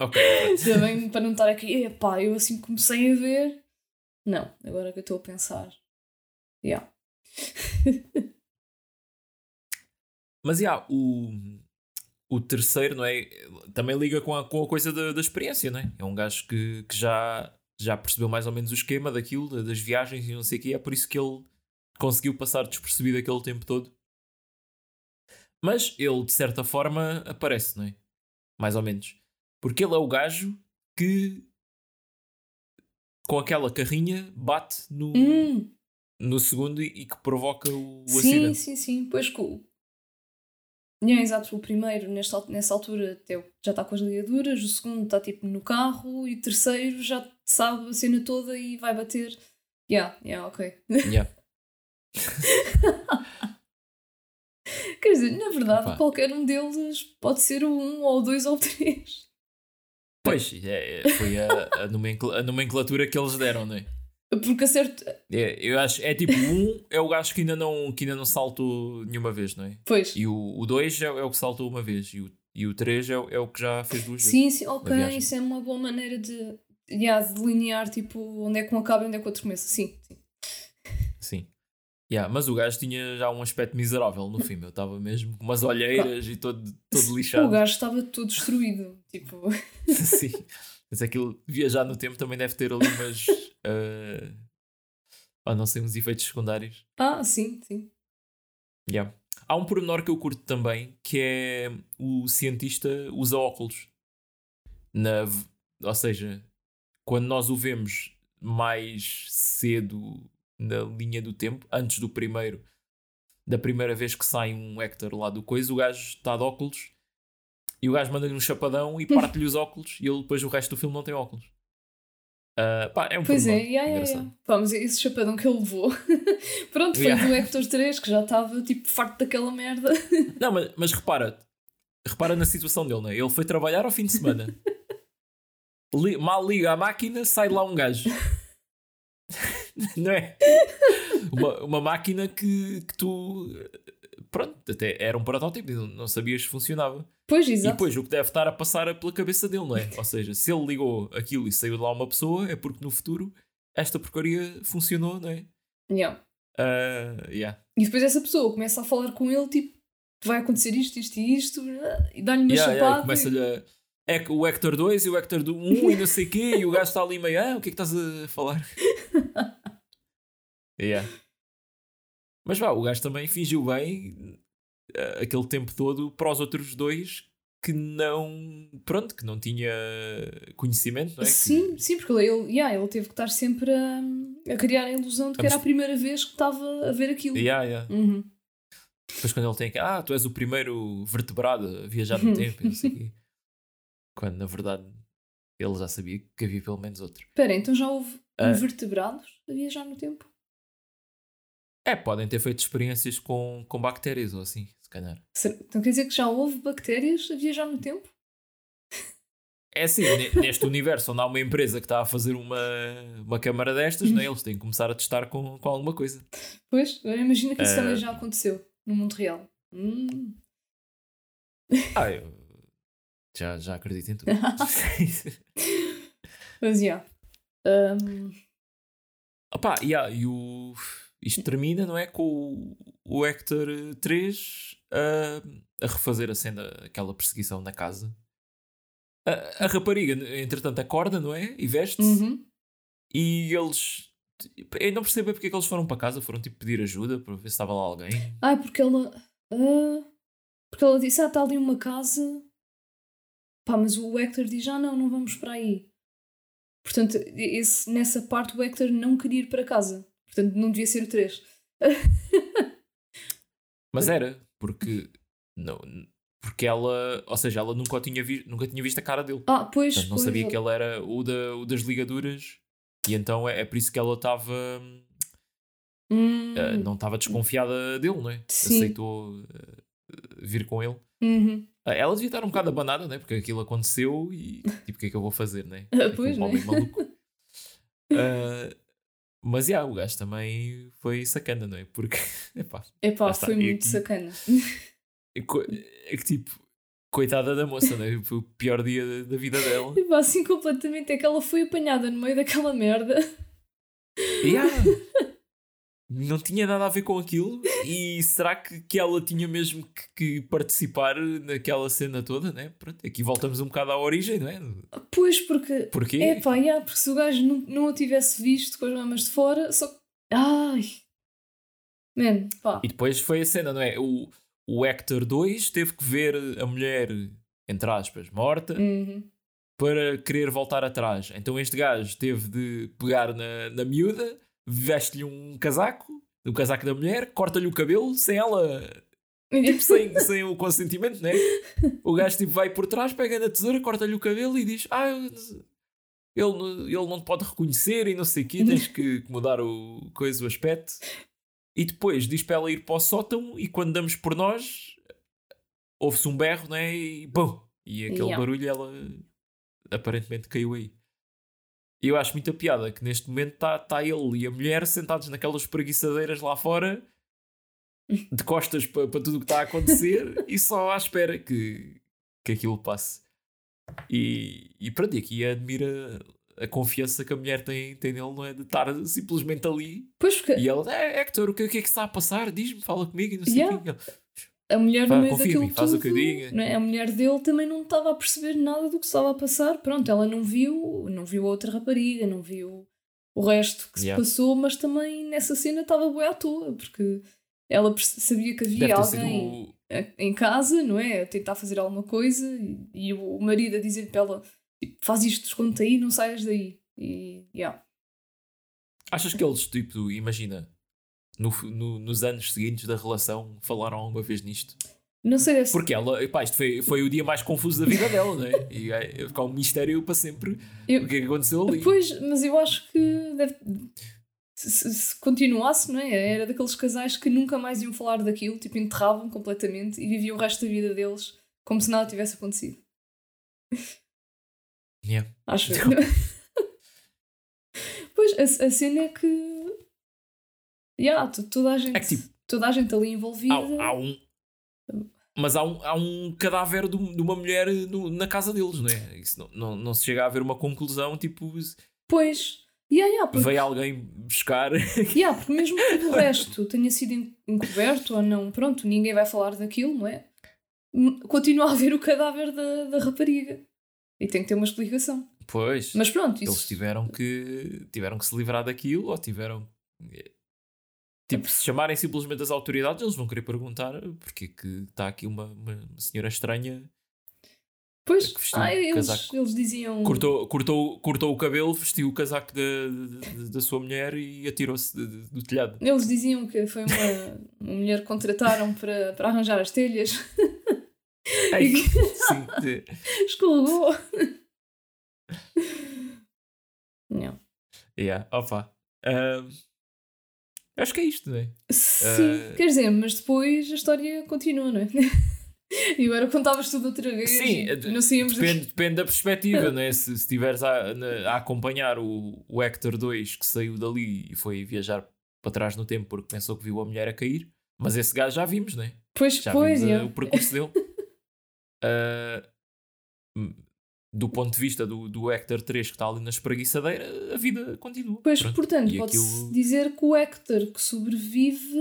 Ok. Também para não estar aqui, epá, eu assim comecei a ver. Não, agora que eu estou a pensar. Yeah. Mas, yeah, o, o terceiro, não é? Também liga com a, com a coisa da, da experiência, não é? É um gajo que, que já, já percebeu mais ou menos o esquema daquilo, das viagens e não sei o quê. É por isso que ele conseguiu passar despercebido aquele tempo todo. Mas ele, de certa forma, aparece, não é? Mais ou menos. Porque ele é o gajo que com aquela carrinha bate no, hum. no segundo e, que provoca o, o sim, acidente. Sim, sim, sim. Pois. É, exato, o primeiro nesta, nessa altura já está com as ligaduras, o segundo está tipo no carro e o terceiro já sabe a cena toda e vai bater. Yeah, yeah, ok. Yeah. Quer dizer, na verdade, Opa. qualquer um deles pode ser o um, ou o dois, ou o três. Pois, é, é, foi a, a, nomenclatura que eles deram, não é? Porque acerto. É, eu acho, é tipo, um é o gajo que ainda não, que ainda não saltou nenhuma vez, não é? Pois. E o, o dois é, é o que saltou uma vez, e o, e o três é, é o que já fez duas sim, vezes. Sim, sim, ok, isso é uma boa maneira de, yeah, delinear tipo, onde é que um acaba e onde é que o outro começa. Sim, sim. Sim. Yeah, mas o gajo tinha já um aspecto miserável no filme. Eu estava mesmo com umas olheiras e todo, todo lixado. O gajo estava todo destruído. Tipo. Sim. Mas aquilo, viajar no tempo também deve ter ali umas. Uh, não sei, uns efeitos secundários. Ah, sim, sim. Yeah. Há um pormenor que eu curto também que é o cientista usa óculos. Na, ou seja, quando nós o vemos mais cedo na linha do tempo, antes do primeiro, da primeira vez que sai um Hector lá do coisa, o gajo está de óculos e o gajo manda-lhe um chapadão e parte-lhe os óculos e ele depois o resto do filme não tem óculos. Uh, pá, é um pois é, yeah, yeah, yeah. Pá, mas esse chapadão que ele levou, pronto, foi yeah. do Hector 3 que já estava tipo farto daquela merda. Não, mas, mas repara, repara na situação dele, né? ele foi trabalhar ao fim de semana, mal liga a máquina, sai lá um gajo. não é? Uma, uma máquina que, que tu. Pronto, até era um protótipo, não, não sabias se funcionava. Pois, exato. E depois o que deve estar a passar pela cabeça dele, não é? Ou seja, se ele ligou aquilo e saiu de lá uma pessoa, é porque no futuro esta porcaria funcionou, não é? Yeah. Uh, yeah. E depois essa pessoa começa a falar com ele, tipo, vai acontecer isto, isto e isto, e dá-lhe uma yeah, chapada. Yeah, começa-lhe a é o Hector 2 e o Hector 1 e não sei o quê, e o gajo está ali meio, ah, o que é que estás a falar? yeah. Mas vá, o gajo também fingiu bem aquele tempo todo para os outros dois que não, pronto, que não tinha conhecimento, não é? Sim, que... sim, porque ele, yeah, ele teve que estar sempre a, a criar a ilusão de que era a primeira vez que estava a ver aquilo. Yeah, yeah. Uhum. Depois quando ele tem que, ah, tu és o primeiro vertebrado a viajar no tempo, não sei quê. Quando na verdade ele já sabia que havia pelo menos outro. Espera, então já houve uh, invertebrados a viajar no tempo? É, podem ter feito experiências com, com bactérias ou assim, se calhar. Então quer dizer que já houve bactérias a viajar no tempo? É assim, neste universo onde há uma empresa que está a fazer uma, uma câmara destas, né, eles têm que começar a testar com, com alguma coisa. Pois, imagina que isso uh... também já aconteceu no mundo real. Hum. Ah, eu, já, já acredito em tudo. Mas, já. Yeah. Um... Opa, yeah, e o... isto termina, não é? Com o, o Hector 3 uh, a refazer a cena, aquela perseguição na casa. A, a rapariga, entretanto, acorda, não é? E veste-se. Uhum. E eles. Eu não percebo porque é que eles foram para casa. Foram tipo pedir ajuda para ver se estava lá alguém. Ah, porque ela. Uh, porque ela disse: Ah, está ali uma casa Pá, mas o Hector diz: Ah, não, não vamos para aí. Portanto, esse, nessa parte o Hector não queria ir para casa. Portanto, não devia ser o 3. mas era, porque. Não, porque ela, ou seja, ela nunca tinha, vi, nunca tinha visto a cara dele. Ah, pois. Portanto, não pois, sabia que ele era o, da, o das ligaduras. E então é, é por isso que ela estava. Hum. Uh, não estava desconfiada dele, não é? Sim. Aceitou uh, vir com ele. Uhum. Ah, ela devia estar um bocado abanada, né? Porque aquilo aconteceu e tipo, o que é que eu vou fazer, né? Ah, pois, um né? homem maluco. Mas já, o gajo também foi sacana, não é? Porque, epá, Epá, está. foi E muito aqui- sacana. é é que tipo, coitada da moça, né? Foi o pior dia da, da vida dela. Epá, assim completamente. É que ela foi apanhada no meio daquela merda. E, ah, não tinha nada a ver com aquilo. E será que, que ela tinha mesmo que, que participar naquela cena toda, né? Pronto, aqui voltamos um bocado à origem, não é? Pois, porque. Porquê? Epá, yeah, porque se o gajo não, não a tivesse visto com as mamas de fora, só. Ai! Man, pá. E depois foi a cena, não é? O, o Hector 2 teve que ver a mulher, entre aspas, morta Uhum. para querer voltar atrás. Então este gajo teve de pegar na, na miúda, veste-lhe um casaco, o casaco da mulher, corta-lhe o cabelo sem ela. Tipo, sem, sem o consentimento, né? O gajo tipo, vai por trás, pega na tesoura, corta-lhe o cabelo e diz: Ah, eu- ele, ele não te pode reconhecer e não sei o quê, tens que, mudar o, coisa, o aspecto. E depois diz para ela ir para o sótão e quando damos por nós, ouve-se um berro, né? E bum! E aquele Yeah. barulho ela aparentemente caiu aí. Eu acho muita piada que neste momento está tá ele e a mulher sentados naquelas preguiçadeiras lá fora, de costas para tudo o que está a acontecer e só à espera que, que aquilo passe. E, e pronto, e aqui admira a confiança que a mulher tem, tem nele, não é? De estar simplesmente ali Pois, porque e ela, é, Hector, o que, o que é que está a passar? Diz-me, fala comigo e não sei o Yeah. quê. Ele, a mulher no meio daquilo mim, faz o que eu tudo, diga. não é? A mulher dele também não estava a perceber nada do que estava a passar. Pronto, ela não viu, não viu a outra rapariga, não viu o resto que Yeah. se passou, mas também nessa cena estava boa à toa, porque ela sabia que havia sido alguém o- a- em casa, não é? A tentar fazer alguma coisa e, e o marido a dizer para ela: tipo, faz isto, esconde aí, não saias daí. E, yeah. Achas que eles, tipo, imagina, no, no- nos anos seguintes da relação, falaram alguma vez nisto? Não sei, Porque ela, epá, isto foi, foi o dia mais confuso da vida dela, não é? E é, ficar um mistério para sempre Eu- o que é que aconteceu ali. Pois, mas eu acho que deve- se, se- se continuasse, não é? Era daqueles casais que nunca mais iam falar daquilo, tipo, enterravam completamente e viviam o resto da vida deles como se nada tivesse acontecido. Yeah. Acho eu. pois, a, a cena é que. Yeah, to- toda a gente. É que, tipo, toda a gente ali envolvida. Há, há um. Mas há um, há um cadáver de, um- uma mulher no- na casa deles, não é? Isso não, não, não se chega a haver uma conclusão, tipo, Pois. Yeah, yeah, porque, veio alguém buscar. yeah, porque mesmo que o resto tenha sido en- encoberto ou não, pronto, ninguém vai falar daquilo, não é? Continua a haver o cadáver da, da rapariga. E tem que ter uma explicação. Pois. Mas pronto, Eles isso. tiveram que, tiveram que se livrar daquilo ou tiveram. Tipo, se chamarem simplesmente as autoridades, eles vão querer perguntar porque é que está aqui uma, uma senhora estranha. Pois, que vestiu ah, um eles, eles diziam. Cortou, cortou, cortou o cabelo, vestiu o casaco da, da, sua mulher e atirou-se de- de- do telhado. Eles diziam que foi uma, uma mulher que contrataram para, para arranjar as telhas. Ei, sim, sim. Escorregou. Não. Yeah, opa. Ahm, acho que é isto, não é? Sim, Eh, quer dizer, mas depois a história continua, não é? E agora contavas tudo outra vez. Sim, eh, não. Depende, depende da perspectiva, né? se se estiveres a, a acompanhar o, o Hector 2 que saiu dali e foi viajar para trás no tempo porque pensou que viu a mulher a cair, mas esse gajo já vimos, né? Pois, Já pois, vimos é. o percurso dele. Hum, do ponto de vista do, do Hector 3 que está ali na espreguiçadeira, a vida continua. Pois, Pronto. portanto, pode-se aquilo- dizer que o Hector que sobrevive,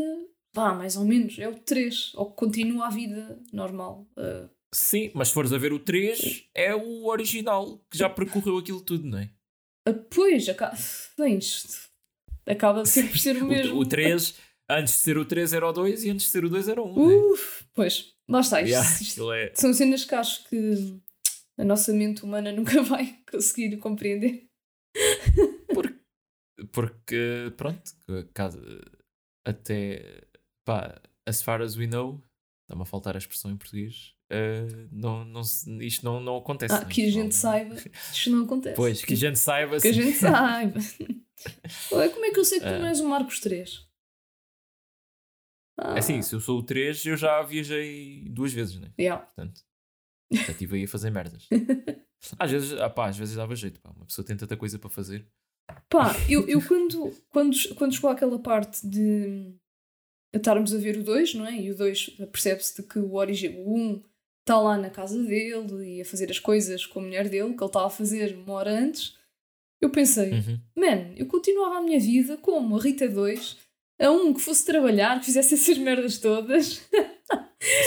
pá, mais ou menos, é o 3, ou que continua a vida normal. Uh, Sim, mas se fores a ver o 3, é o original que já percorreu aquilo tudo, não é? uh, pois, acaba, bem, isto acaba sempre por ser o mesmo. O, o 3, antes de ser o 3 era o 2 e antes de ser o 2 era o 1. não é? Uf, pois, lá está. Isto, Yeah, isto é- são cenas que acho que a nossa mente humana nunca vai conseguir compreender. Porque, pronto, caso- até pá, as far as we know, está-me a faltar a expressão em português, eh, não, não, isto não, não acontece. Ah, não é? que a gente não- saiba, isto não acontece. Pois, que a gente saiba. Que a sim. gente saiba. Ué, Como é que eu sei que tu Ah. não és o Marcos 3? Ah, É assim, se eu sou o 3, eu já viajei duas vezes, né? yeah. Portanto, Já estive aí a fazer merdas. às vezes, ah, pá, às vezes dava jeito, pá. Uma pessoa tem tanta coisa para fazer. Pá, eu, eu quando, quando, quando chegou àquela parte de estarmos a ver o 2, não é? E o 2 percebe-se de que o, origi o 1 um está lá na casa dele e a fazer as coisas com a mulher dele, que ele estava a fazer uma hora antes. Eu pensei, Uhum. man, eu continuava a minha vida como a Rita 2, a um que fosse trabalhar, que fizesse essas merdas todas.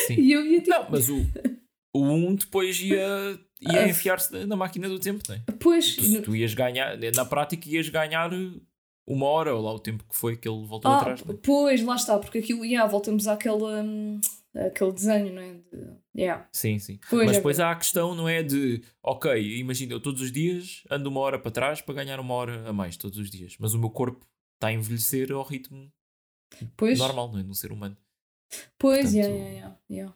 Sim. E eu ia tipo, Não, mas o, o 1 depois ia, ia Ah. enfiar-se na- na máquina do tempo, não é? pois, Tu, tu ias ganhar, na prática ias ganhar uma hora ou lá o tempo que foi que ele voltou ah, atrás. Não é? pois, lá está, porque aquilo, yeah, voltamos àquela, hum, àquele desenho, não é? De, yeah. Sim, sim. Pois, Mas é depois há a questão, não é? De, ok, imagina, eu todos os dias ando uma hora para trás para ganhar uma hora a mais todos os dias, mas o meu corpo está a envelhecer ao ritmo Pois, normal, não é? De um ser humano. pois, Portanto, yeah, yeah, yeah, yeah.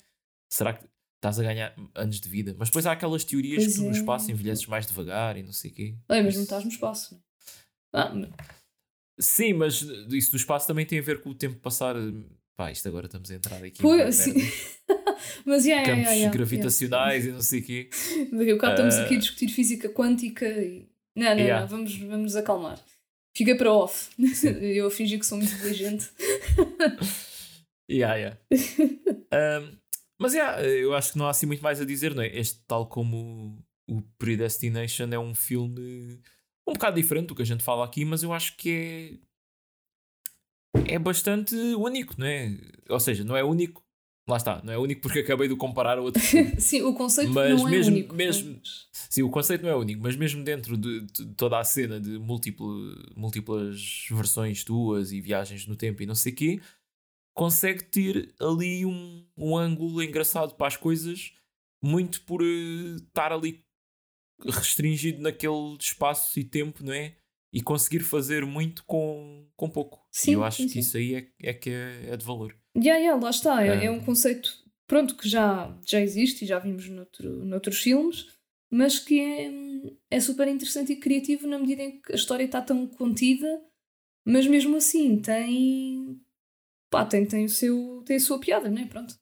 Será que estás a ganhar anos de vida? Mas depois há aquelas teorias Pois que tu no é. espaço envelheces mais devagar e não sei o quê. Olha, mas não estás no espaço. não é? Ah, Sim, mas isso do espaço também tem a ver com o tempo passar. Pá, isto agora estamos a entrar aqui. pois, sim. mas yeah, Campos yeah, yeah, gravitacionais e não sei o quê. Daqui a bocado estamos Ah. aqui a discutir física quântica e. Não, não, não, vamos, vamos nos acalmar. Fiquei para off. eu a fingir que sou muito inteligente. Yeah, yeah. Um, mas yeah, eu acho que não há assim muito mais a dizer, não é? Este, tal como o Predestination, é um filme um bocado diferente do que a gente fala aqui, mas eu acho que é, é bastante único, não é? Ou seja, não é único, lá está, não é único porque acabei de comparar a outro filme. Sim, o conceito Mas não é mesmo- único. mesmo- mas- Sim, o conceito não é único, mas mesmo dentro de, de toda a cena de múltiplo, múltiplas versões tuas e viagens no tempo e não sei o quê, consegue ter ali um, um ângulo engraçado para as coisas, muito por eh, estar ali restringido naquele espaço e tempo, não é? E conseguir fazer muito com, com pouco. Sim, e eu acho sim, que sim. isso aí é, é que é, é de valor. Yeah, yeah, lá está. É, é um conceito, pronto, que já, já existe e já vimos noutro, noutros filmes, mas que é, é super interessante e criativo na medida em que a história está tão contida, mas mesmo assim tem. Pá, tem, tem, o seu, tem a sua piada, não é? Pronto.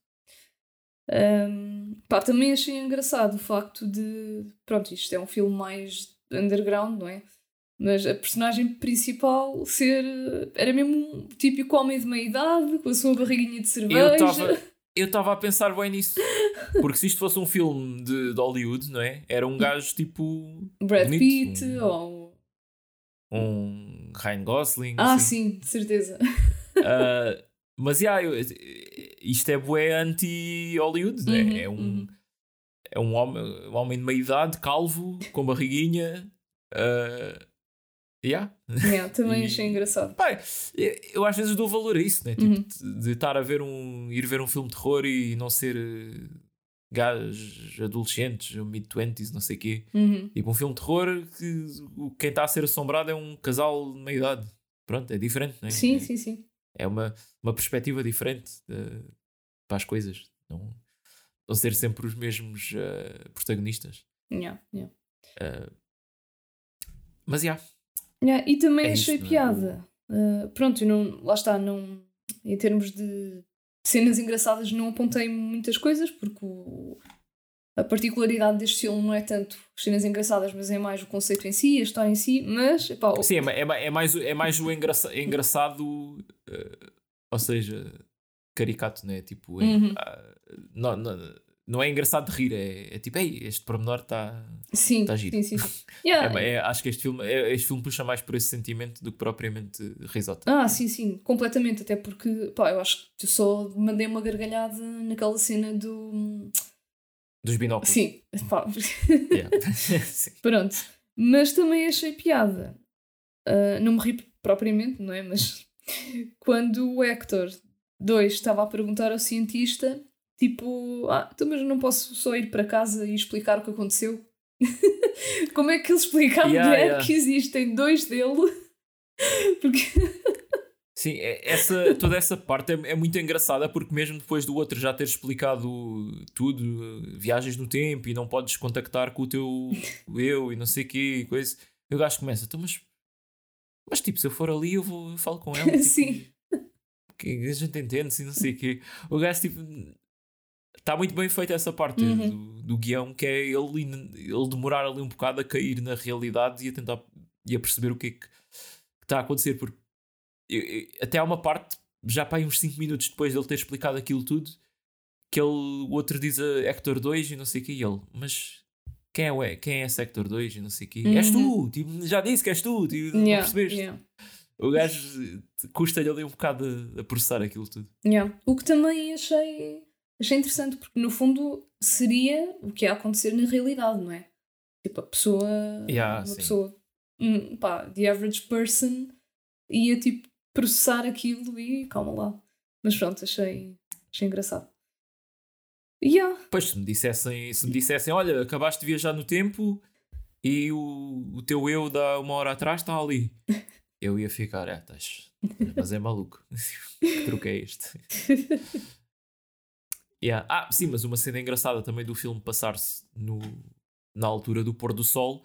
Ahm, pá, também achei engraçado o facto de. Pronto, isto é um filme mais underground, não é? Mas a personagem principal ser. Era mesmo um típico homem de meia idade, com a sua barriguinha de cerveja. Eu estava a pensar bem nisso. Porque se isto fosse um filme de, de Hollywood, não é? Era um gajo tipo. Brad bonito, Pitt, um- ou. Um Ryan Gosling. Ah, assim. sim, de certeza. Ah, mas yeah, eu- isto é bué anti-Hollywood, não é? Uhum, é um, uhum. é um homem, um homem de meia idade, calvo, com barriguinha. Uh, yeah. Yeah, também E- achei engraçado. Pá, eu, às vezes dou valor a isso, né? Tipo, Uhum. de, estar a ver um. ir ver um filme de terror e não ser uh, gajos adolescentes, mid-20s, não sei o quê. Uhum. Tipo, um filme de terror que quem está a ser assombrado é um casal de meia idade. Pronto, é diferente, não é? Sim, é, sim, sim. É uma, uma perspectiva diferente uh, para as coisas. Não, não ser sempre os mesmos uh, protagonistas. Yeah, yeah. Uh, mas, já. Yeah, e também É achei é? piada. Uh, pronto, não, lá está, não, em termos de cenas engraçadas, não apontei muitas coisas, porque o- a particularidade deste filme não é tanto as cenas engraçadas, mas é mais o conceito em si, a história em si. Mas, epá, Sim, é, é, é mais, o- é mais o engraça, engraçado, uh, ou seja, caricato, né? Tipo, é- Uhum. ah, não, não, não é engraçado de rir, é, é tipo, ei, este pormenor está. sim, tá giro. sim, sim. Yeah, É, é- acho que este filme, é- este filme puxa mais por esse sentimento do que propriamente risota. Ah, sim, sim, completamente. Até porque, pá, eu acho que eu só mandei uma gargalhada naquela cena do. Dos binóculos. Sim, pá, Yeah. Sim. pronto. Mas também achei piada. Ah, não me ri propriamente, não é? Mas quando o Hector 2 estava a perguntar ao cientista, tipo, ah, então, mas não posso só ir para casa e explicar o que aconteceu? Como é que ele explica à Yeah, mulher yeah. que existem dois dele? Porque. Sim, é- essa, toda essa parte é, é muito engraçada porque mesmo depois do outro já ter explicado tudo, viagens no tempo e não podes contactar com o teu eu e não sei o quê coisa, o gajo começa, então, mas, mas tipo, se eu for ali eu vou eu falo com ela. Tipo, Sim. Que a gente entende-se não sei o quê. O gajo tipo. está muito bem feita essa parte Uhum. do, do guião, que é ele, ele demorar ali um bocado a cair na realidade e a tentar e a perceber o que é que está a acontecer. Porque eu- eu- até há uma parte, já para aí uns 5 minutos depois dele ter explicado aquilo tudo, que ele, o outro diz a Hector 2 e não sei o que, e ele, mas quem é, quem é esse Hector 2 e não sei o que? És tu, tipo, já disse que és tu, tipo, não Yeah, percebeste? yeah. O gajo eh, custa-lhe ali um bocado a, a processar aquilo tudo. Yeah. O que também achei, achei interessante, porque no fundo seria o que ia acontecer na realidade, não é? Tipo, a pessoa. Yeah, uma sim. pessoa. hum, pá, the average person ia tipo processar aquilo e calma lá. Mas pronto, achei, achei engraçado. Yeah. Pois, se me dissessem, se me dissessem, olha, acabaste de viajar no tempo e o, o teu eu da uma hora atrás está ali. Eu ia ficar, é, estás, mas é maluco. que truque é este? Yeah. Ah, sim, mas uma cena engraçada também do filme passar-se na altura do pôr do sol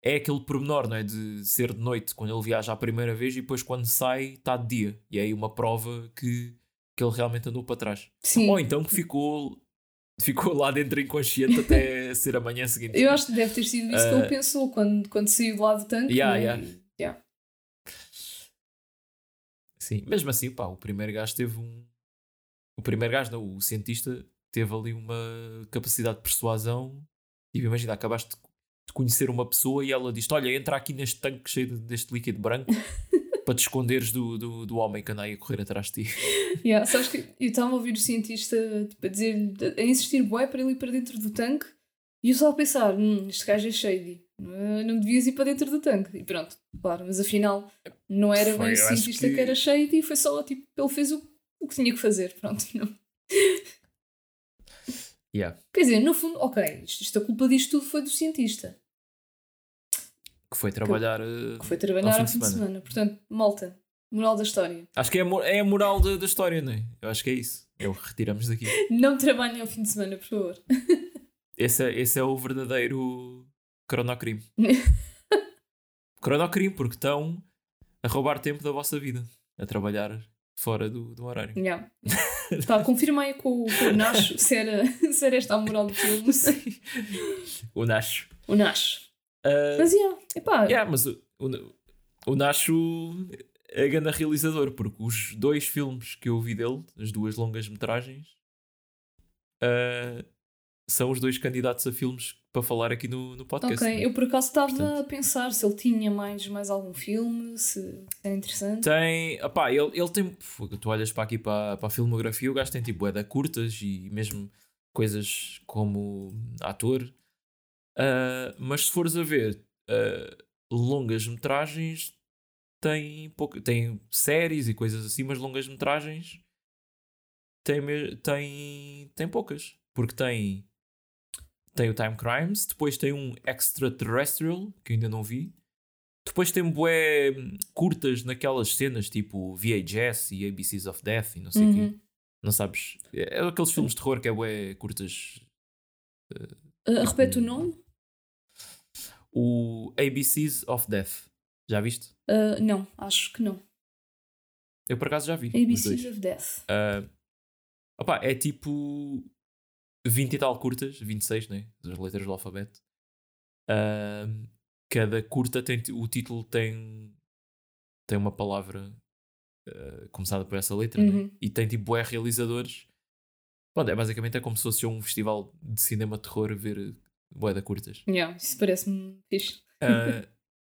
é aquele pormenor, não é? De ser de noite quando ele viaja a primeira vez e depois quando sai está de dia. E é aí uma prova que, que ele realmente andou para trás. Sim. Ou então que ficou, ficou lá dentro inconsciente até ser a manhã seguinte. Eu acho que deve ter sido isso que Ah. ele pensou quando, quando saiu de lá do tanque. Yeah, é? yeah. E- yeah. Sim, mesmo assim, pá, o primeiro gajo teve um. O primeiro gajo, não, o cientista, teve ali uma capacidade de persuasão. Tipo, imagina, acabaste de de conhecer uma pessoa e ela diz Olha, entra aqui neste tanque cheio de- deste líquido branco para te esconderes do, do, do homem que anda aí a correr atrás de ti. Yeah, sabes que eu estava a ouvir o cientista tipo, a dizer, a insistir bué para ele ir para dentro do tanque e eu só a pensar, hum, este gajo é shady, não, não devias ir para dentro do tanque. E pronto, claro, mas afinal não era Foi, bem o cientista que... que- era shady e foi só tipo, ele fez o, o que tinha que fazer, pronto. Não. Yeah. Quer dizer, no fundo, ok, isto, isto- a culpa disto tudo foi do cientista, Que foi trabalhar. eh, que foi trabalhar Ao fim de de semana. Portanto, malta, moral da história, Acho que é é a moral da, da história, não é? Eu acho que é isso. É o que retiramos daqui. não trabalhem ao fim de semana, por favor. Esse é, esse é o verdadeiro cronocrime. cronocrime, porque estão a roubar tempo da vossa vida, a trabalhar fora do, do horário. Yeah. Pá, confirma aí com, o- com o Nacho se era, se era esta a moral do filme. o Nacho. O Nacho. Ah, Mas yeah, epá, yeah, mas o, o, o Nacho é grande realizador, porque os dois filmes que eu vi dele, as duas longas metragens, ah, são os dois candidatos a filmes para falar aqui no, no podcast. ok. Eu por acaso estava a pensar se ele tinha mais, mais algum filme, se era interessante. Tem, opá, ele, ele tem, tu olhas para aqui para, para a filmografia, o gajo tem tipo bué de curtas e mesmo coisas como ator. Ah, mas se fores a ver ah, longas metragens, tem, pouca, tem séries e coisas assim, mas longas metragens tem, tem, tem poucas. Porque tem, tem o Time Crimes, depois tem um Extraterrestrial, que ainda não vi. Depois tem bué hum, curtas naquelas cenas tipo VHS e ABCs of Death e não sei o quê. Uhum. Não sabes? É é aqueles filmes de terror que é bué curtas. Ah, repete o nome? O ABCs of Death. Já viste? Ah, não, acho que não. Eu por acaso já vi. ABCs of Death. Ah, opá, é tipo 20 e tal curtas, 26, né? As letras do alfabeto. Ah, cada curta tem o título tem tem uma palavra ah, começada por essa letra, né? Uhum. E tem tipo bué realizadores. Pronto, é basicamente é como se fosse um festival de cinema terror ver de curtas. Yeah, isso parece-me fixe. Ah,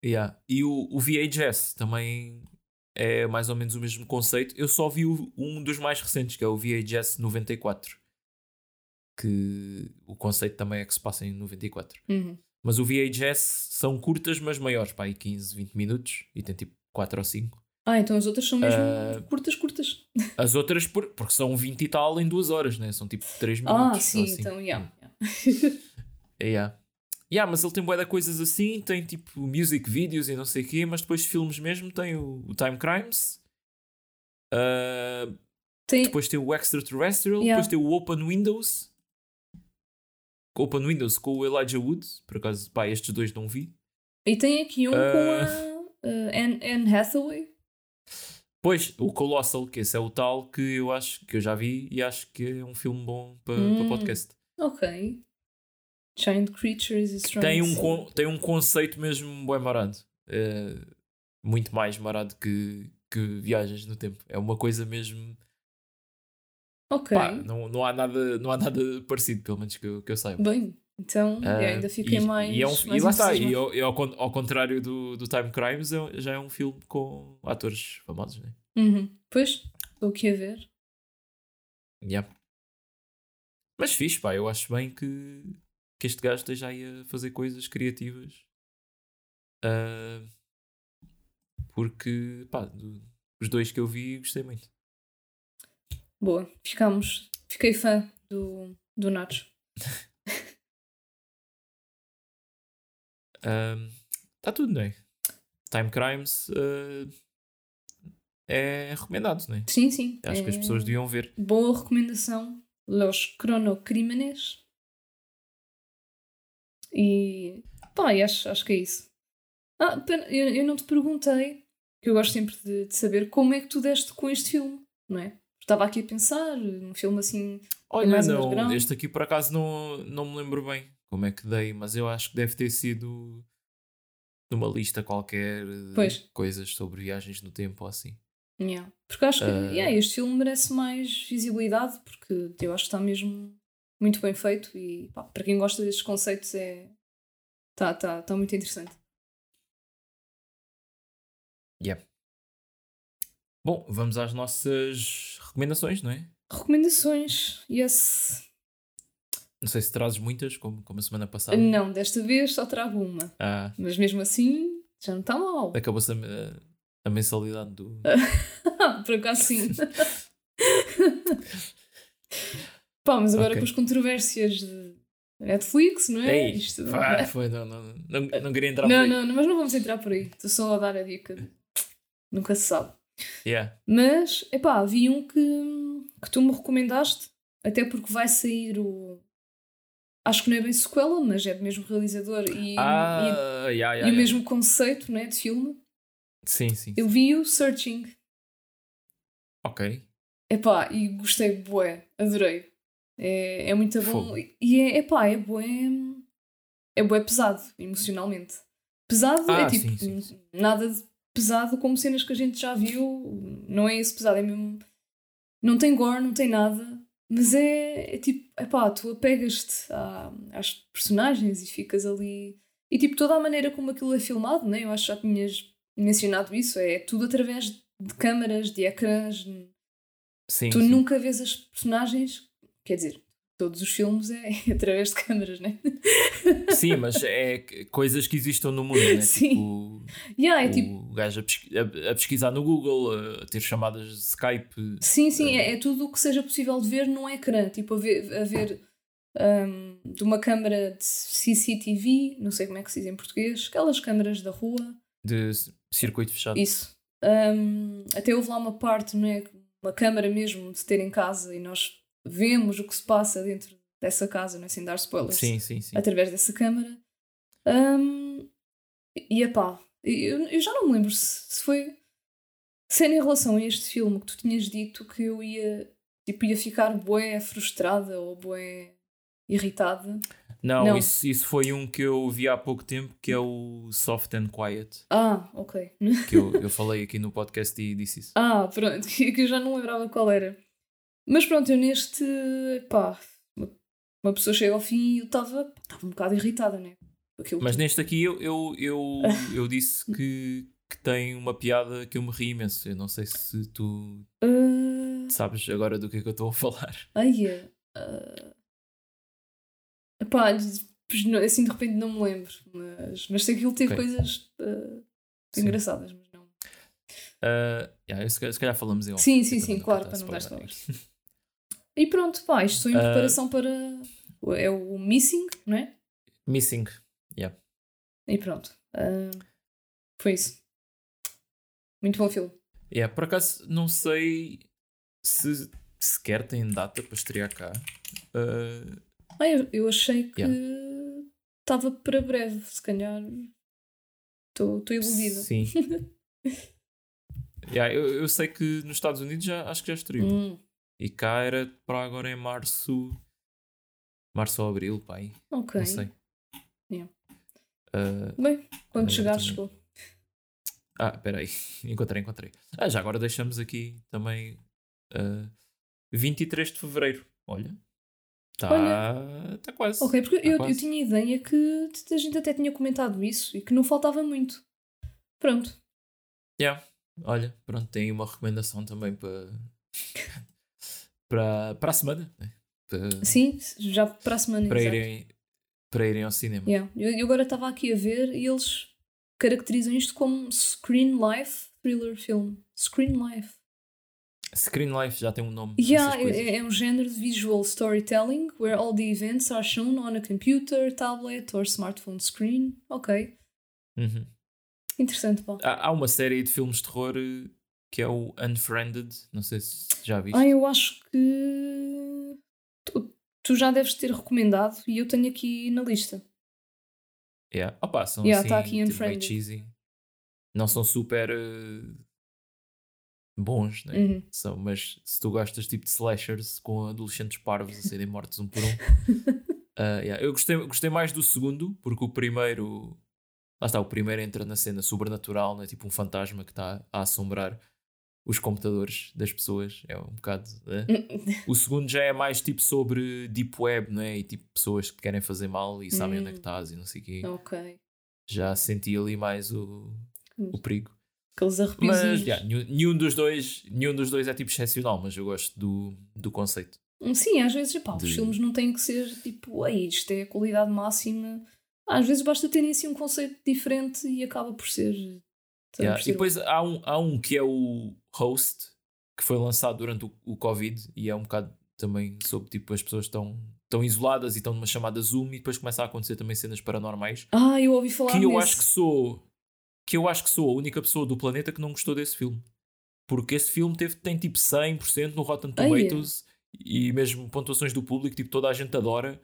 yeah. E o, o VHS também é mais ou menos o mesmo conceito. Eu só vi o- um dos mais recentes, que é o VHS 94. Que o conceito também é que se passa em 94. Uhum. Mas o VHS são curtas, mas maiores, pá, aí 15, 20 minutos. E tem tipo 4 ou 5. Ah, então as outras são mesmo Ah, curtas, curtas. As outras, por- porque são 20 e tal em 2 horas, né? São tipo 3 minutos. Ah, sim, assim. então, yeah. yeah. Yeah. Yeah, mas ele tem de coisas assim, tem tipo music videos e não sei o quê, mas depois filmes mesmo tem o, o Time Crimes, ah, Tem, depois tem o Extraterrestrial, Yeah. depois tem o Open Windows, Open Windows com o Elijah Wood, por acaso, pá, estes dois não vi. e tem aqui um Ah. com a ah, Anne, Anne Hathaway. Pois, o Colossal, que esse é o tal que eu acho que eu já vi e acho que é um filme bom para Hum. podcast. Ok. Giant Creatures is Strong. Tem um, con- tem um conceito mesmo bem marado. É, muito mais marado que, que viagens no tempo. É uma coisa mesmo. Ok. Pá, não, não, há nada, não há nada parecido, pelo menos que eu, que eu saiba. Bem, então eu Ah, ainda fiquei e, mais. E, é um- mais e lá está, e ao, e ao con- ao contrário do, do Time Crimes, é- já é um filme com atores famosos, né? Uhum. Pois, estou aqui a ver. Yeah. Mas fixe, pá, eu acho bem que, que este gajo esteja aí a fazer coisas criativas. Ah, porque, pá, do- os dois que eu vi gostei muito. Boa, ficamos. Fiquei fã do, do Nacho. Está tudo, não é? Time Crimes ah, é recomendado, não é? Sim, sim. Acho que as é pessoas deviam ver. Boa recomendação. Los Cronocrímenes. E. Pá, e acho, acho que é isso. Ah, pena, eu, eu não te perguntei, que eu gosto sempre de, de saber como é que tu deste com este filme, não é? Estava aqui a pensar, um filme assim. Olha, mais não, underground. este aqui por acaso não, não me lembro bem como é que dei, mas eu acho que deve ter sido numa lista qualquer de Pois. coisas sobre viagens no tempo ou assim. Yeah. Porque acho que Ah. yeah, este filme merece mais visibilidade, porque eu acho que está mesmo muito bem feito e pá, para quem gosta destes conceitos é. Está tá, tá muito interessante. Bom, vamos às nossas recomendações, não é? Recomendações, yes. Não sei se trazes muitas, como, como a semana passada. Não, desta vez só trago uma. Ah, Mas mesmo assim, já não está mal. acabou-se a, a- a mensalidade do. Por acaso sim. Pá, mas agora Ok. com as controvérsias de Netflix, não é? Ei, Isto- pá, foi, não, não, não, não queria entrar não, por aí. não, não, mas não vamos entrar por aí. Estou só a dar a dica. Nunca se sabe. Yeah. Mas, epá, vi um que, que tu me recomendaste, até porque vai sair o. Acho que não é bem sequela, mas é do mesmo realizador e, Ah, e- yeah, e yeah, o yeah. mesmo conceito né, de filme. Sim, sim. Eu vi o Searching. Ok. Epá, e gostei bué, adorei. É, é muito bom. Fogo. E é, epá, é bué. É bué pesado, emocionalmente. Pesado Ah, é tipo, sim, sim, nada de pesado como cenas que a gente já viu. Não é esse pesado, é mesmo. Não tem gore, não tem nada. Mas é, é tipo, epá, tu apegas-te à- às personagens e ficas ali. E tipo, toda a maneira como aquilo é filmado, né? eu acho que já tinhas mencionado isso, é tudo através de câmaras, de ecrãs, Sim, tu sim. nunca vês as personagens, quer dizer, todos os filmes é através de câmaras, né? Sim, mas é coisas que existam no mundo, né? Sim. Tipo, Yeah, é o tipo, gajo a, pesqui- a- a pesquisar no Google, a ter chamadas de Skype. sim, sim, é, é tudo o que seja possível de ver num ecrã, tipo, a ver, a ver hum, de uma câmara de CCTV, não sei como é que se diz em português, aquelas câmaras da rua, de circuito fechado. isso. Hum, até houve lá uma parte, não é? Uma câmara mesmo de ter em casa e nós vemos o que se passa dentro dessa casa, não é? sem dar spoilers. Sim, sim, sim. através dessa câmara. Hum, e epá, eu, eu já não me lembro se, se foi. Se era em relação a este filme que tu tinhas dito que eu ia, tipo, ia ficar bué frustrada ou bué irritada. Não, Não. Isso, isso foi um que eu vi há pouco tempo, que é o Soft and Quiet, Ah, ok. que eu, eu falei aqui no podcast e disse isso. Ah, pronto, que eu já não lembrava qual era. Mas pronto, eu neste. pá, uma, pessoa chega ao fim e eu estava um bocado irritada, né? Aquilo Mas neste aqui eu, eu, eu, eu disse que, que tem uma piada que eu me ri imenso. Eu não sei se tu Ah, sabes agora do que é que eu estou a falar. Ai, é. ah, não- assim de repente não me lembro, mas, mas sei que ele teve Ok. coisas Sim. engraçadas, mas não. Ah, yeah, se, calhar, se calhar falamos em off, Sim, sim, sim, claro, para não dar spoiler. E pronto, pá, isto estou em Ah. preparação para. É o Missing, não é? Missing. E pronto. ah, foi isso. Muito bom filme. Yeah, por acaso não sei se sequer tem data para estrear cá. Ah, Ah, eu, eu achei que Yeah. estava para breve, se calhar. Estou estou iludida. Sim. Yeah, eu, eu sei que nos Estados Unidos já acho que já estreou. Hum, E cá era para agora em março. Março ou abril, pai. ok. Não sei. Yeah. Ah, Bem, quando chegar, chegou. Ah, espera aí. Encontrei, encontrei. Ah, já agora deixamos aqui também ah, 23 de Fevereiro. Olha. Está tá quase. Ok, porque Tá eu, eu quase. tinha ideia que a gente até tinha comentado isso e que não faltava muito. Pronto. Yeah. Olha, pronto, tem uma recomendação também para para, para a semana. né? Para, Sim, já para a semana. para, exato. irem, para irem ao cinema. Yeah. Eu, eu agora estava aqui a ver e eles caracterizam isto como Screen Life Thriller Film. Screen Life. Screen Life já tem um nome. Yeah, é, é um género de visual storytelling where all the events are shown on a computer, tablet or smartphone screen. Ok. Uhum. Interessante, pá. Há, há uma série de filmes de terror eh, que é o Unfriended. Não sei se já viste. Ah, eu acho que tu, tu já deves ter recomendado e eu tenho aqui na lista. Yeah. Opa, são Yeah, assim, tá aqui tipo, meio Unfriended. cheesy. Não são super eh, bons, né? Uhum. São, mas se tu gostas tipo de slashers com adolescentes parvos a serem mortos um por um. ah, yeah. Eu gostei, gostei mais do segundo, porque o primeiro. Lá está, o primeiro entra na cena sobrenatural, né? tipo um fantasma que está a assombrar os computadores das pessoas. É um bocado. né? O segundo já é mais tipo sobre deep web, não é? E tipo pessoas que querem fazer mal e sabem onde é que Hum. estás e não sei o quê. ok. Já senti ali mais o, o perigo. Aqueles Mas yeah, nenhum, nenhum dos dois, nenhum dos dois é tipo excepcional, mas eu gosto do, do conceito. Sim, às vezes, pá, De- os filmes não têm que ser tipo, ei, isto é a qualidade máxima. Às vezes basta terem assim um conceito diferente e acaba por ser. Yeah, E depois há um, há um que é o Host, que foi lançado durante o, o Covid e é um bocado também sobre tipo as pessoas estão, estão isoladas e estão numa chamada Zoom e depois começa a acontecer também cenas paranormais. Ah, eu ouvi falar que eu nesse. acho que sou que eu acho que sou a única pessoa do planeta que não gostou desse filme. Porque esse filme teve, tem tipo 100% no Rotten Ai, é. Tomatoes e mesmo pontuações do público, tipo toda a gente adora.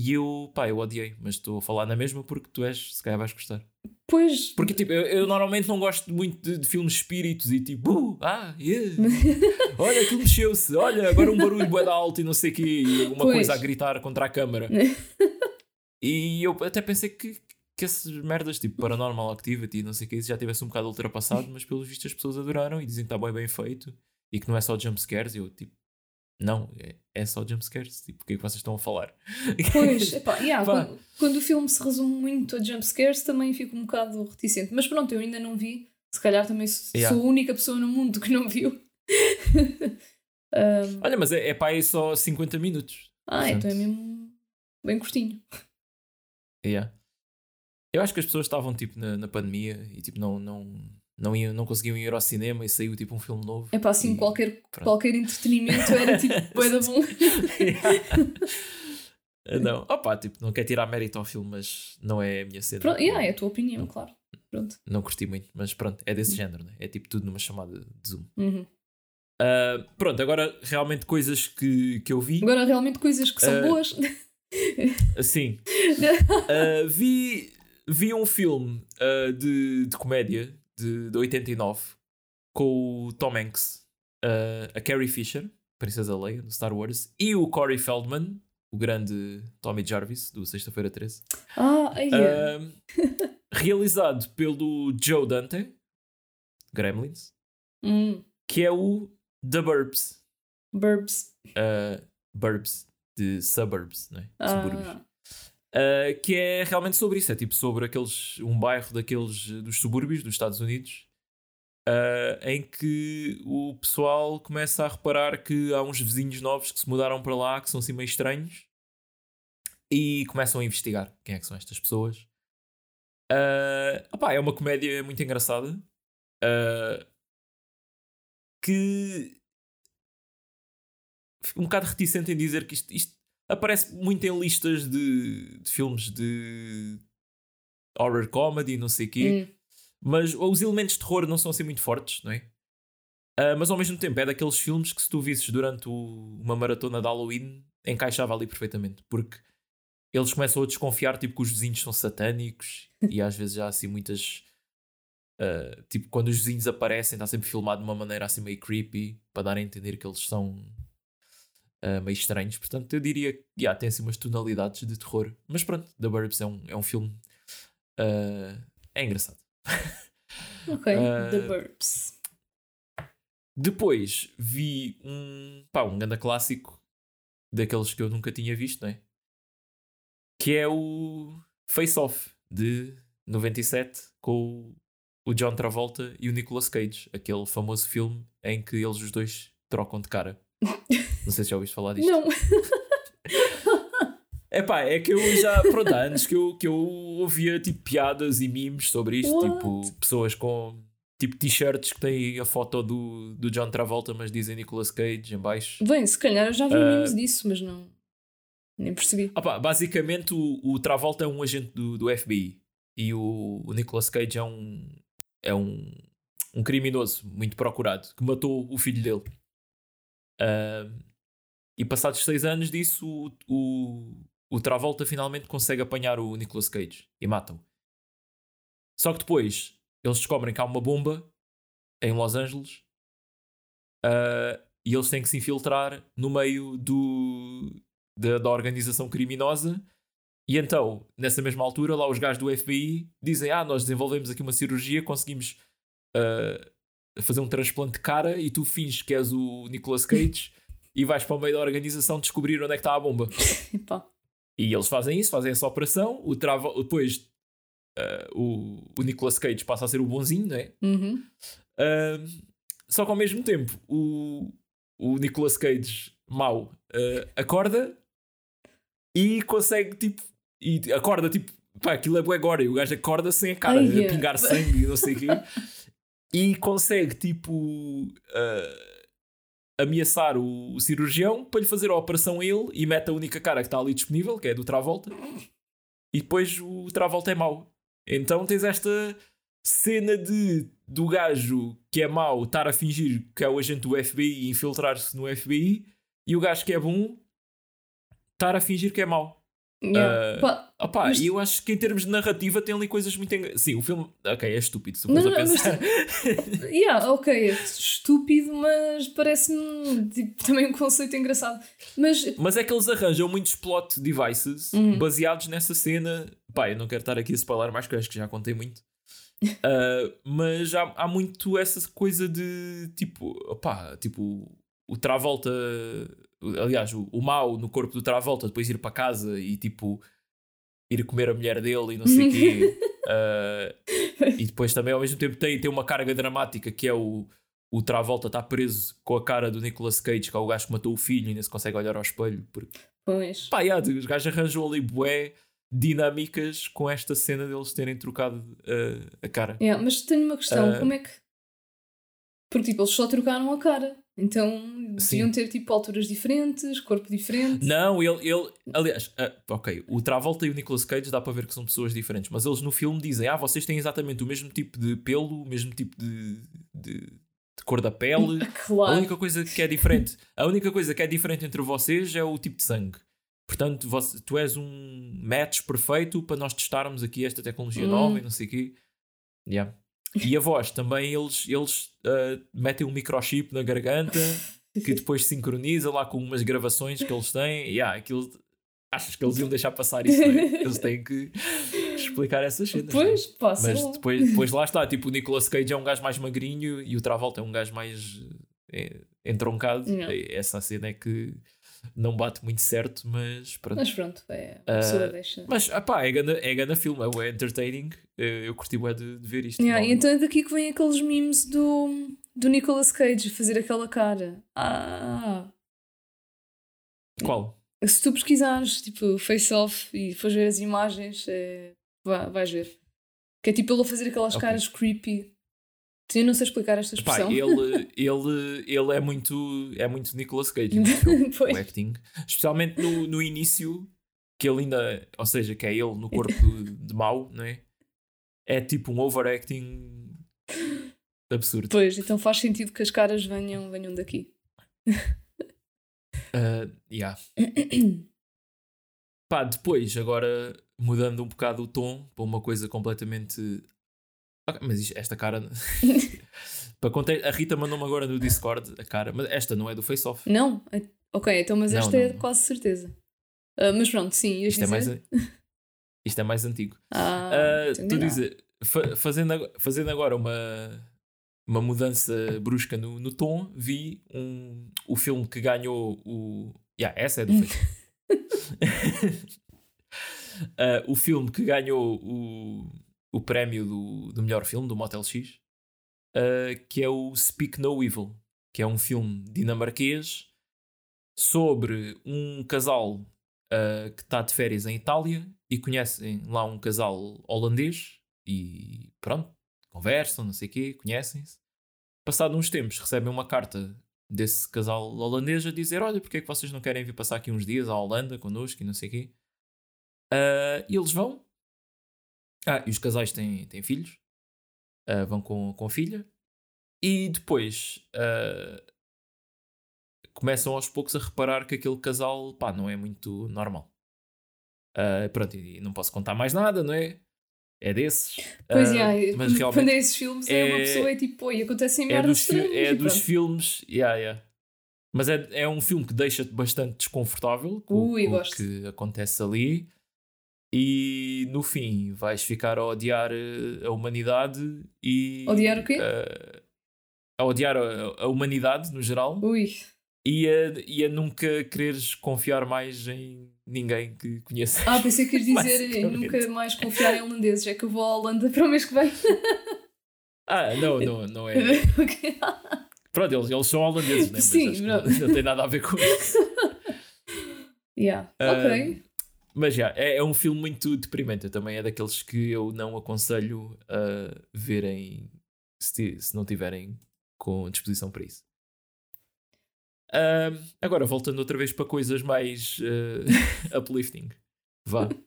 E eu, pá, eu odiei, mas estou a falar na mesma porque tu és, se calhar vais gostar. Pois. Porque tipo, eu, eu normalmente não gosto muito de, de filmes espíritos e tipo, uh, ah, yeah. olha, aquilo mexeu-se, olha, agora um barulho bué alto e não sei o quê, e uma Pois. coisa a gritar contra a câmara. e eu até pensei que, que essas merdas, tipo Paranormal Activity e não sei o que, isso já tivesse um bocado ultrapassado, mas pelos vistos as pessoas adoraram e dizem que está bem bem feito e que não é só jumpscares. E eu, tipo, não, é, é só jumpscares. Tipo, o que é que vocês estão a falar? Pois, epá, yeah, Pá. quando, quando o filme se resume muito a jumpscares também fico um bocado reticente. Mas pronto, eu ainda não vi. Se calhar também sou Yeah. sou a única pessoa no mundo que não viu. Um, Olha, mas é, é para aí só 50 minutos. ah, Portanto, então é mesmo bem curtinho. Yeah. Eu acho que as pessoas estavam tipo na, na pandemia e tipo não, não, não, iam, não conseguiam ir ao cinema e saiu tipo um filme novo. É para assim, E- qualquer, pronto. qualquer entretenimento era tipo, da bom. não, opa, tipo, não quero tirar mérito ao filme, mas não é a minha cena. Pronto, yeah, é a tua opinião, claro. Pronto. Não curti muito, mas pronto, é desse género, né? é tipo tudo numa chamada de Zoom. Uhum. Ah, pronto, agora realmente coisas que, que eu vi. Agora, realmente, coisas que são Eh, boas. Assim, ah, vi, vi um filme de, de comédia de, de 89 com o Tom Hanks, ah, a Carrie Fisher, Princesa Leia, do Star Wars, e o Corey Feldman, o grande Tommy Jarvis, do Sexta-feira 13. Ah, aí é. Ah, realizado pelo Joe Dante, Gremlins, Hum, que é o The Burbs. Burbs. ah, Burbs, de suburbs, não é? Subúrbios. Ah, que é realmente sobre isso. É tipo sobre aqueles, um bairro daqueles dos subúrbios dos Estados Unidos uh, em que o pessoal começa a reparar que há uns vizinhos novos que se mudaram para lá que são assim meio estranhos e começam a investigar quem é que são estas pessoas. Uh, opá, é uma comédia muito engraçada uh, que fico um bocado reticente em dizer que isto, isto aparece muito em listas de, de filmes de horror comedy, não sei o quê, hum. mas os elementos de terror não são assim muito fortes, não é? Ah, mas ao mesmo tempo é daqueles filmes que se tu visses durante o- uma maratona de Halloween encaixava ali perfeitamente, porque eles começam a desconfiar tipo que os vizinhos são satânicos e às vezes há assim muitas Uh, tipo, quando os vizinhos aparecem, está sempre filmado de uma maneira assim meio creepy, para dar a entender que eles são uh, meio estranhos. Portanto, eu diria que yeah, tem assim umas tonalidades de terror. Mas pronto, The Burbs é um, é um filme. Uh, é engraçado. Ok, The Burbs. Depois vi um, pá, um grande clássico daqueles que eu nunca tinha visto, não é? Que é o Face Off de 97 com o John Travolta e o Nicolas Cage, aquele famoso filme em que eles os dois trocam de cara. Não sei se já ouviste falar disto. Não. É pá, é que eu já, pronto, há anos que eu, que eu ouvia tipo piadas e memes sobre isto, What? tipo pessoas com tipo t-shirts que têm a foto do, do John Travolta, mas dizem Nicolas Cage em baixo. Bem, se calhar eu já vi uh, memes disso, mas não. Nem percebi. Opa, basicamente o, o Travolta é um agente do, do FBI e o, o Nicolas Cage é um, é um, um criminoso muito procurado que matou o filho dele. Uh, e passados seis anos disso, o, o, o Travolta finalmente consegue apanhar o Nicolas Cage e mata-o. Só que depois eles descobrem que há uma bomba em Los Angeles uh, e eles têm que se infiltrar no meio do, da, da organização criminosa. E então, nessa mesma altura, lá os gajos do FBI dizem: Ah, nós desenvolvemos aqui uma cirurgia, conseguimos uh, fazer um transplante de cara e tu finges que és o Nicolas Cage e vais para o meio da organização descobrir onde é que está a bomba. e eles fazem isso, fazem essa operação. O trava, depois uh, o, o Nicolas Cage passa a ser o bonzinho, não é? Uhum. Uh, só que ao mesmo tempo, o, o Nicolas Cage mau uh, acorda e consegue tipo. E acorda tipo. Pá, aquilo é bué agora. E o gajo acorda sem a cara, Ai, a pingar sangue e não sei o quê. e consegue tipo. Uh, ameaçar o, o, cirurgião para lhe fazer a operação a ele e mete a única cara que está ali disponível, que é do Travolta, e depois o Travolta é mau. Então tens esta cena de do gajo que é mau estar a fingir que é o agente do FBI e infiltrar-se no FBI e o gajo que é bom estar a fingir que é mau. Yeah. Uh, opa, mas... eu acho que em termos de narrativa tem ali coisas muito engraçadas. Sim, o filme, ok, é estúpido, se não, não, a pensar. Mas, yeah, ok, é estúpido, mas parece-me tipo, também um conceito engraçado. Mas... mas é que eles arranjam muitos plot devices uhum. baseados nessa cena. Pá, eu não quero estar aqui a spoiler mais, que acho que já contei muito. uh, mas há, há muito essa coisa de tipo, opá, tipo, o Travolta aliás, o, o mau no corpo do Travolta, depois ir para casa e tipo ir comer a mulher dele e não sei o quê. uh, e depois também ao mesmo tempo tem, tem uma carga dramática que é o, o Travolta está preso com a cara do Nicolas Cage, que é o gajo que matou o filho e nem se consegue olhar ao espelho. Porque... Pois. Pá, yeah, os gajos arranjam ali bué dinâmicas com esta cena deles terem trocado uh, a cara. Yeah, mas tenho uma questão, uh, como é que. Porque tipo, eles só trocaram a cara. Então deviam ter tipo alturas diferentes, corpo diferente. Não, ele, ele aliás, uh, ok, o Travolta e o Nicolas Cage dá para ver que são pessoas diferentes, mas eles no filme dizem: Ah, vocês têm exatamente o mesmo tipo de pelo, o mesmo tipo de, de, de cor da pele. Claro. A única coisa que é diferente, a única coisa que é diferente entre vocês é o tipo de sangue. Portanto, você, tu és um match perfeito para nós testarmos aqui esta tecnologia hum. nova e não sei o quê. Yeah. E a voz também, eles, eles uh, metem um microchip na garganta que depois sincroniza lá com umas gravações que eles têm. Yeah, aquilo, achas que eles iam deixar passar isso? É? Eles têm que explicar essas cenas. É? Pois, posso. Mas depois, depois lá está, tipo, o Nicolas Cage é um gajo mais magrinho e o Travolta é um gajo mais é, entroncado. Essa cena é que não bate muito certo, mas pronto. Mas pronto, é, a pessoa uh, deixa. Mas é grande, é grande filme, é entertaining. Eu curti bem de, de ver isto. Yeah, e então é daqui que vem aqueles memes do, do Nicolas Cage fazer aquela cara. Ah! Qual? Se tu pesquisares tipo face off e fores ver as imagens, é, vai, vais ver. Que é tipo ele a fazer aquelas okay. caras creepy eu não sei explicar esta expressão. Pá, ele, ele, ele é muito é muito Nicolas Cage o acting. Especialmente no, no início, que ele ainda, ou seja, que é ele no corpo de mau, não é? É tipo um overacting absurdo. Pois, então faz sentido que as caras venham, venham daqui. uh, yeah. Pá, depois, agora mudando um bocado o tom para uma coisa completamente Okay, mas isto, esta cara. Para contar, a Rita mandou-me agora no Discord a cara, mas esta não é do Face Off. Não? Ok, então, mas esta não, é quase certeza. Uh, mas pronto, sim, isto é, mais, isto é mais antigo. Ah, uh, tu dizes, fa fazendo, fazendo agora uma, uma mudança brusca no, no tom, vi um, o filme que ganhou o. Yeah, essa é do Face uh, o filme que ganhou o, o prémio do, do melhor filme, do Motel X, uh, que é o Speak No Evil, que é um filme dinamarquês sobre um casal uh, que está de férias em Itália e conhecem lá um casal holandês e pronto, conversam, não sei o quê, conhecem-se. Passado uns tempos, recebem uma carta desse casal holandês a dizer: Olha, porque é que vocês não querem vir passar aqui uns dias à Holanda connosco e não sei o quê? Uh, e eles vão. Ah, e os casais têm, têm filhos, uh, vão com, com a filha, e depois uh, começam aos poucos a reparar que aquele casal pá, não é muito normal. pronto, e não posso contar mais nada, não é? É desses. Pois é, mas quando é esses filmes é, é uma pessoa é tipo, oi, acontecem é merdas dos, É dos filmes, yeah, yeah. Mas é, é um filme que deixa-te bastante desconfortável com, Ui, com o que acontece ali. E no fim vais ficar a odiar eh, a humanidade e. Odiar o quê? Uh, a odiar a, a, humanidade no geral. Ui. E a, e a nunca quereres confiar mais em ninguém que conheças. Ah, pensei que queres dizer nunca mais confiar em holandeses. É que eu vou à Holanda para o mês que vem. ah, não, não, não é. okay. Pronto, eles, eles são holandeses, né? Sim, não, não tem nada a ver com isso. yeah, ok. Mas já, é, é, um filme muito deprimente. Eu também é daqueles que eu não aconselho a verem se, se não tiverem com disposição para isso. Uh, agora, voltando outra vez para coisas mais uh, uplifting. Vá. Uh,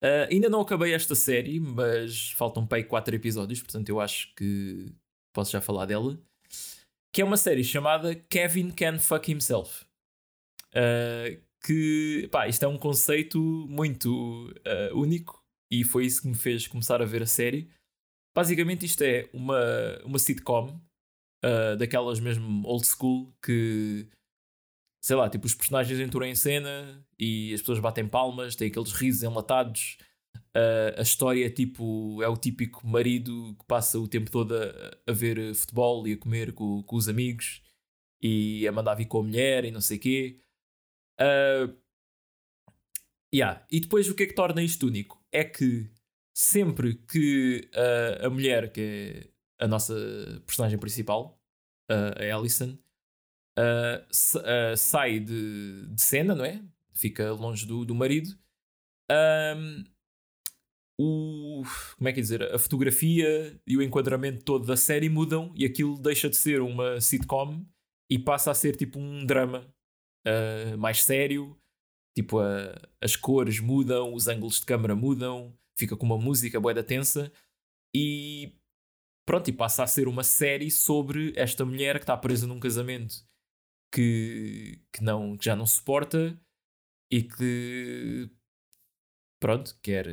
ainda não acabei esta série, mas faltam para aí 4 episódios, portanto eu acho que posso já falar dela. Que é uma série chamada Kevin Can Fuck Himself. Uh, que pá, isto é um conceito muito uh, único e foi isso que me fez começar a ver a série. Basicamente, isto é uma, uma sitcom uh, daquelas mesmo old school que sei lá, tipo os personagens entram em cena e as pessoas batem palmas, tem aqueles risos enlatados. Uh, a história é tipo é o típico marido que passa o tempo todo a, a ver futebol e a comer com, com os amigos e a mandar vir com a mulher e não sei quê. Uh, yeah. E depois o que é que torna isto único? É que sempre que uh, a mulher, que é a nossa personagem principal, uh, a Alison, uh, sai de, de, cena, não é? Fica longe do, do marido. Um, o, como é que é dizer? A fotografia e o enquadramento todo da série mudam e aquilo deixa de ser uma sitcom e passa a ser tipo um drama uh, mais sério. Tipo, uh, as cores mudam, os ângulos de câmera mudam, fica com uma música boeda tensa e pronto, e passa a ser uma série sobre esta mulher que está presa num casamento que, que, não, que já não suporta e que pronto, quer,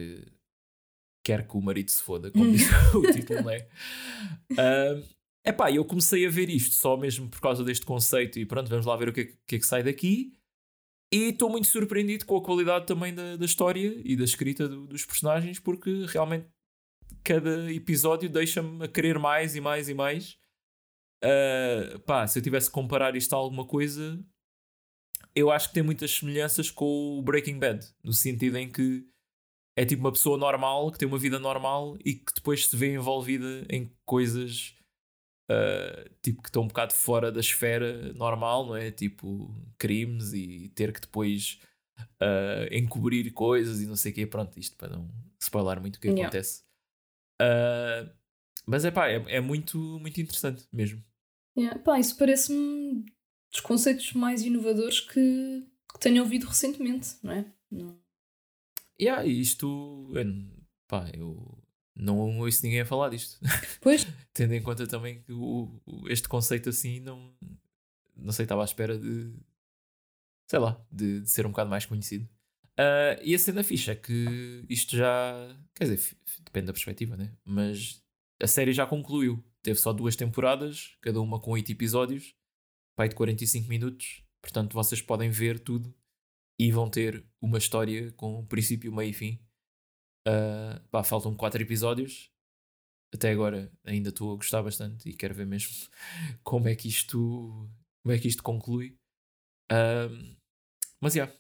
quer que o marido se foda, como diz o título, não é? Uh, Epá, eu comecei a ver isto só mesmo por causa deste conceito e pronto, vamos lá ver o que é que, é que sai daqui. E estou muito surpreendido com a qualidade também da, da história e da escrita do, dos personagens, porque realmente cada episódio deixa-me a querer mais e mais e mais. Uh, pá, se eu tivesse que comparar isto a alguma coisa, eu acho que tem muitas semelhanças com o Breaking Bad, no sentido em que é tipo uma pessoa normal, que tem uma vida normal e que depois se vê envolvida em coisas uh, tipo que estão um bocado fora da esfera normal, não é? Tipo crimes e ter que depois uh, encobrir coisas e não sei o quê. Pronto, isto para não spoiler muito o que yeah. acontece. Uh, mas é pá, é, é, muito, muito interessante mesmo. Yeah. Pá, isso parece-me dos conceitos mais inovadores que, que tenho ouvido recentemente, não é? Não. Yeah, isto, pá, eu não ouço ninguém a falar disto. Pois. Tendo em conta também que o, o, este conceito assim não, não sei, estava à espera de sei lá, de, de ser um bocado mais conhecido. Uh, e a cena ficha é que isto já. Quer dizer, depende da perspectiva, né? Mas a série já concluiu. Teve só duas temporadas, cada uma com oito episódios, pai de 45 minutos. Portanto, vocês podem ver tudo e vão ter uma história com princípio, meio e fim. Uh, pá, faltam quatro episódios. Até agora ainda estou a gostar bastante e quero ver mesmo como é que isto, como é que isto conclui. Uh, mas já. Yeah.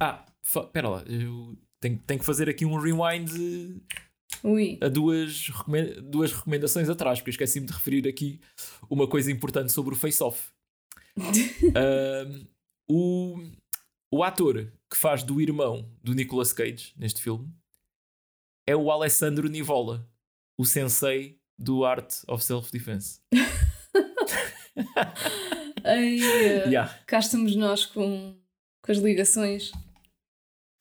Ah, espera lá, eu tenho, tenho que fazer aqui um rewind Ui. a duas, duas recomendações atrás, porque esqueci-me de referir aqui uma coisa importante sobre o face-off. uh, o, o ator que faz do irmão do Nicolas Cage neste filme é o Alessandro Nivola, o sensei do Art of Self-Defense. Ai, uh, yeah. Cá estamos nós com, com as ligações.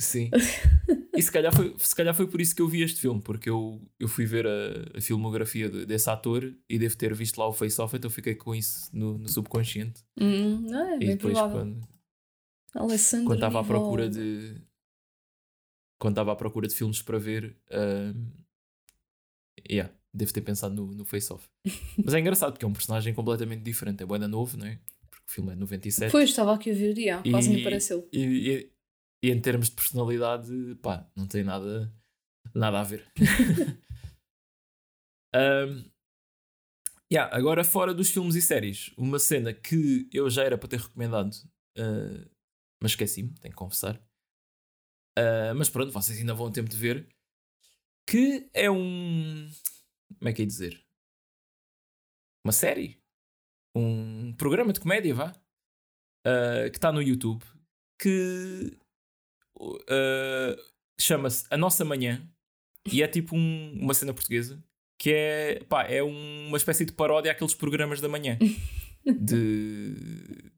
Sim. e se calhar, foi, se calhar foi por isso que eu vi este filme, porque eu, eu fui ver a, a filmografia de, desse ator e devo ter visto lá o face-off, então fiquei com isso no, no subconsciente. Hum, não, é, e depois, provável. quando, Alessandro quando estava à procura de. Quando estava à procura de filmes para ver, uh, yeah, devo ter pensado no, no face-off. Mas é engraçado porque é um personagem completamente diferente, é boeda novo, não é? Porque o filme é 97. Pois, estava aqui a ver, yeah, quase me pareceu. E, e, e em termos de personalidade, pá, não tem nada, nada a ver. um, yeah, agora, fora dos filmes e séries, uma cena que eu já era para ter recomendado, uh, mas esqueci-me, tenho que confessar. Uh, mas pronto, vocês ainda vão a tempo de ver. Que é um. Como é que é dizer? Uma série? Um programa de comédia, vá? Uh, que está no YouTube. Que uh, chama-se A Nossa Manhã e é tipo um, uma cena portuguesa que é, pá, é uma espécie de paródia àqueles programas da manhã de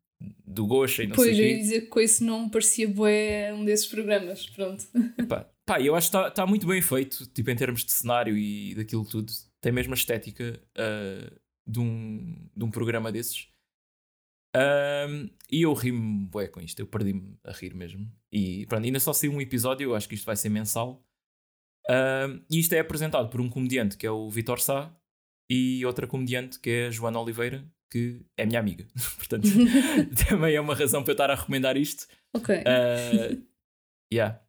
do Gosha e não pois, sei o. Pois, eu ia dizer que com esse nome parecia bué um desses programas, pronto. Epá, pá, eu acho que está tá muito bem feito, tipo em termos de cenário e daquilo tudo. Tem mesmo a estética uh, de, um, de um programa desses. Um, e eu ri-me bué com isto, eu perdi-me a rir mesmo. E pronto, ainda só saiu um episódio, eu acho que isto vai ser mensal. Um, e isto é apresentado por um comediante que é o Vitor Sá e outra comediante que é a Joana Oliveira, que é minha amiga. Portanto, também é uma razão para eu estar a recomendar isto. Ok. Uh, yeah.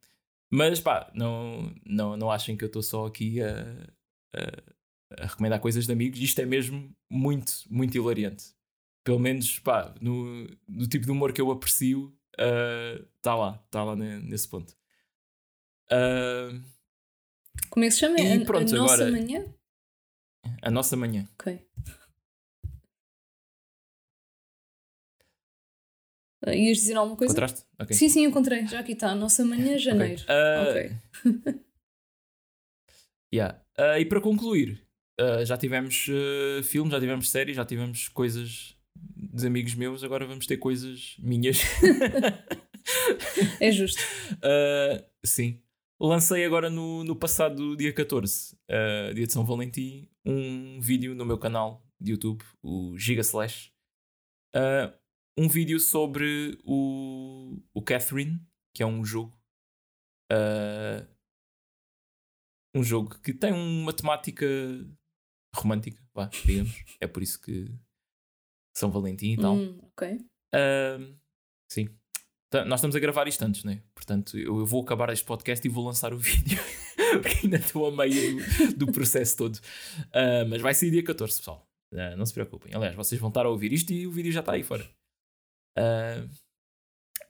Mas pá, não, não, não achem que eu estou só aqui a, a, a recomendar coisas de amigos. Isto é mesmo muito, muito hilariante pelo menos pá, no, no tipo de humor que eu aprecio, está uh, lá, está lá nesse ponto. Uh, Como é que se chama? E pronto, a, a nossa manhã? A nossa manhã. Ok. Uh, ias dizer alguma coisa? Encontraste? Okay. Sim, sim, encontrei. Já aqui está. Nossa manhã, janeiro. Ok. Uh, yeah. Uh, e para concluir, uh, já tivemos uh, filmes, já tivemos séries, já tivemos coisas dos amigos meus, agora vamos ter coisas minhas. é justo. Sim. Lancei agora no, no passado dia 14, uh, dia de São Valentim, um vídeo no meu canal de YouTube, o Giga Slash. Um vídeo sobre o, o Catherine, que é um jogo. Uh, um jogo que tem uma temática romântica, vá, digamos. é por isso que são Valentim e tal. Hum, ok. Uh, sim. Tá, nós estamos a gravar isto antes, né? Portanto, eu, eu, vou acabar este podcast e vou lançar o vídeo. porque ainda estou a meio do, do processo todo. Uh, mas vai sair dia 14, pessoal. Não se preocupem. Aliás, vocês vão estar a ouvir isto e o vídeo já está aí fora.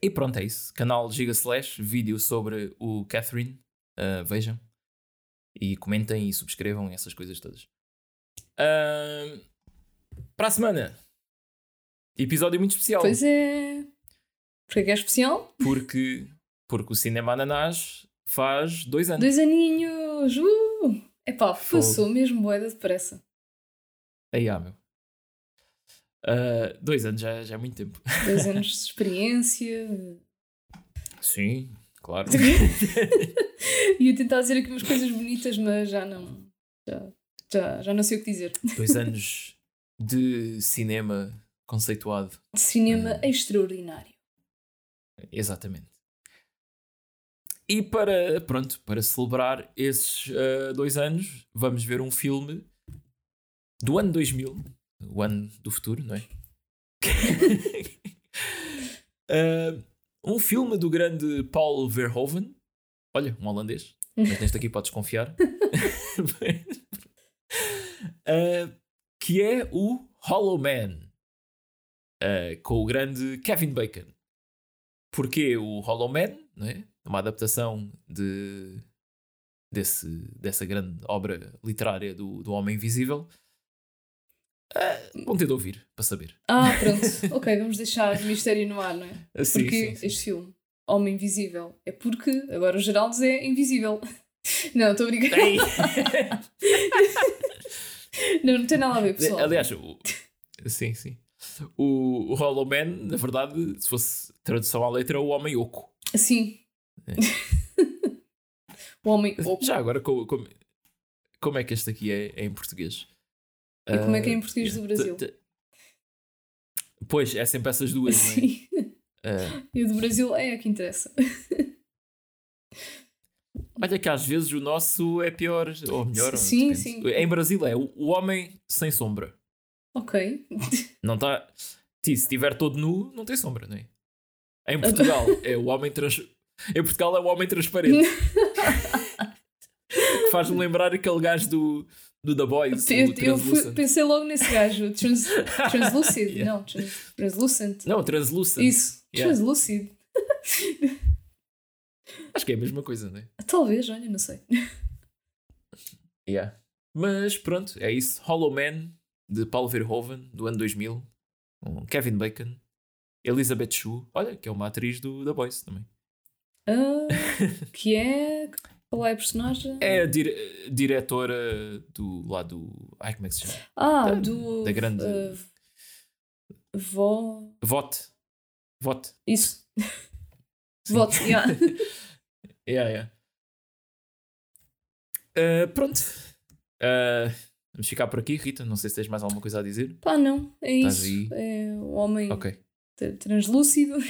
E pronto, é isso. Canal Giga Slash, vídeo sobre o Catherine. vejam. E comentem e subscrevam essas coisas todas. para a semana Episódio muito especial. Pois é. Porquê que é especial? Porque, porque o Cinema Ananás faz dois anos. Dois aninhos! Uh! Epá, passou mesmo boeda depressa. Aí há, meu. Uh, dois anos já, já é muito tempo. Dois anos de experiência. Sim, claro. Ia tentar dizer aqui umas coisas bonitas, mas já não. Já, já, já não sei o que dizer. Dois anos de cinema conceituado. Cinema uh, extraordinário. Exatamente. E para, pronto, para celebrar esses uh, dois anos, vamos ver um filme do ano 2000, o ano do futuro, não é? uh, um filme do grande Paul Verhoeven. Olha, um holandês. Mas neste aqui podes confiar. uh, que é o Hollow Man. Uh, com o grande Kevin Bacon. Porque o Hollow Man, não é? uma adaptação de, desse, dessa grande obra literária do, do Homem Invisível, Uh, vão ter de ouvir para saber. Ah, pronto. ok, vamos deixar o mistério no ar, não é? Sim, porque sim, sim. este filme, Homem Invisível, é porque agora o Geraldo é invisível. Não, estou a brincar. não, não tem nada a ver, pessoal. Aliás, o... sim, sim. O, o Hollow Man, na verdade, se fosse tradução à letra, é o Homem Oco. Sim. É. o Homem Oco. Já agora, como, como, como é que este aqui é, é em português? E como é que é em português do Brasil? Pois, é sempre essas duas, Sim. não é? Uh... E o do Brasil é a que interessa. Olha que às vezes o nosso é pior, ou melhor. Sim, sim. Em Brasil é o, homem sem sombra. Ok. Não está. Se estiver todo nu, não tem sombra, não é? Em Portugal é o homem trans... Em Portugal é o homem transparente. que faz-me lembrar aquele gajo do, do The Boys. Eu, eu fui, pensei logo nesse gajo, trans, Translucid. Yeah. Não, trans, Translucent. Não, Translucent. Isso, Yeah. Translucid. Acho que é a mesma coisa, não é? Talvez, olha, não sei. Yeah. Mas pronto, é isso. Hollow Man, de Paul Verhoeven, do ano 2000. Com Kevin Bacon. Elizabeth Shue, olha, que é uma atriz do The Boys também. Ah, que é. Qual é a personagem? É a dire- diretora do lá do. Ai, como é que se chama? Ah, da- do. da grande- ah, vó. Vote. Vote. Isso. Vote, yeah. Yeah, yeah. Uh, pronto. Uh, vamos ficar por aqui, Rita. Não sei se tens mais alguma coisa a dizer. Pá, não, é Estás isso. aí? É o homem Ok. tra- translúcido.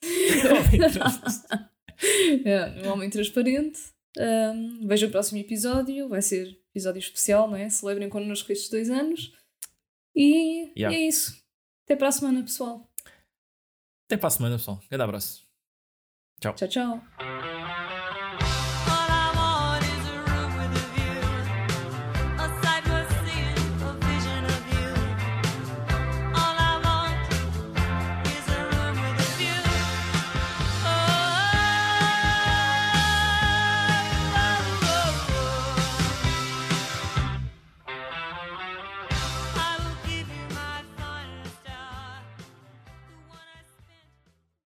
Homem translúcido. é, um homem transparente. Um, veja o próximo episódio, vai ser episódio especial, não é? Celebrem connosco estes dois anos. E, Yeah. e é isso. Até para a semana, pessoal. Até para a semana, pessoal. Grande abraço. Tchau, tchau.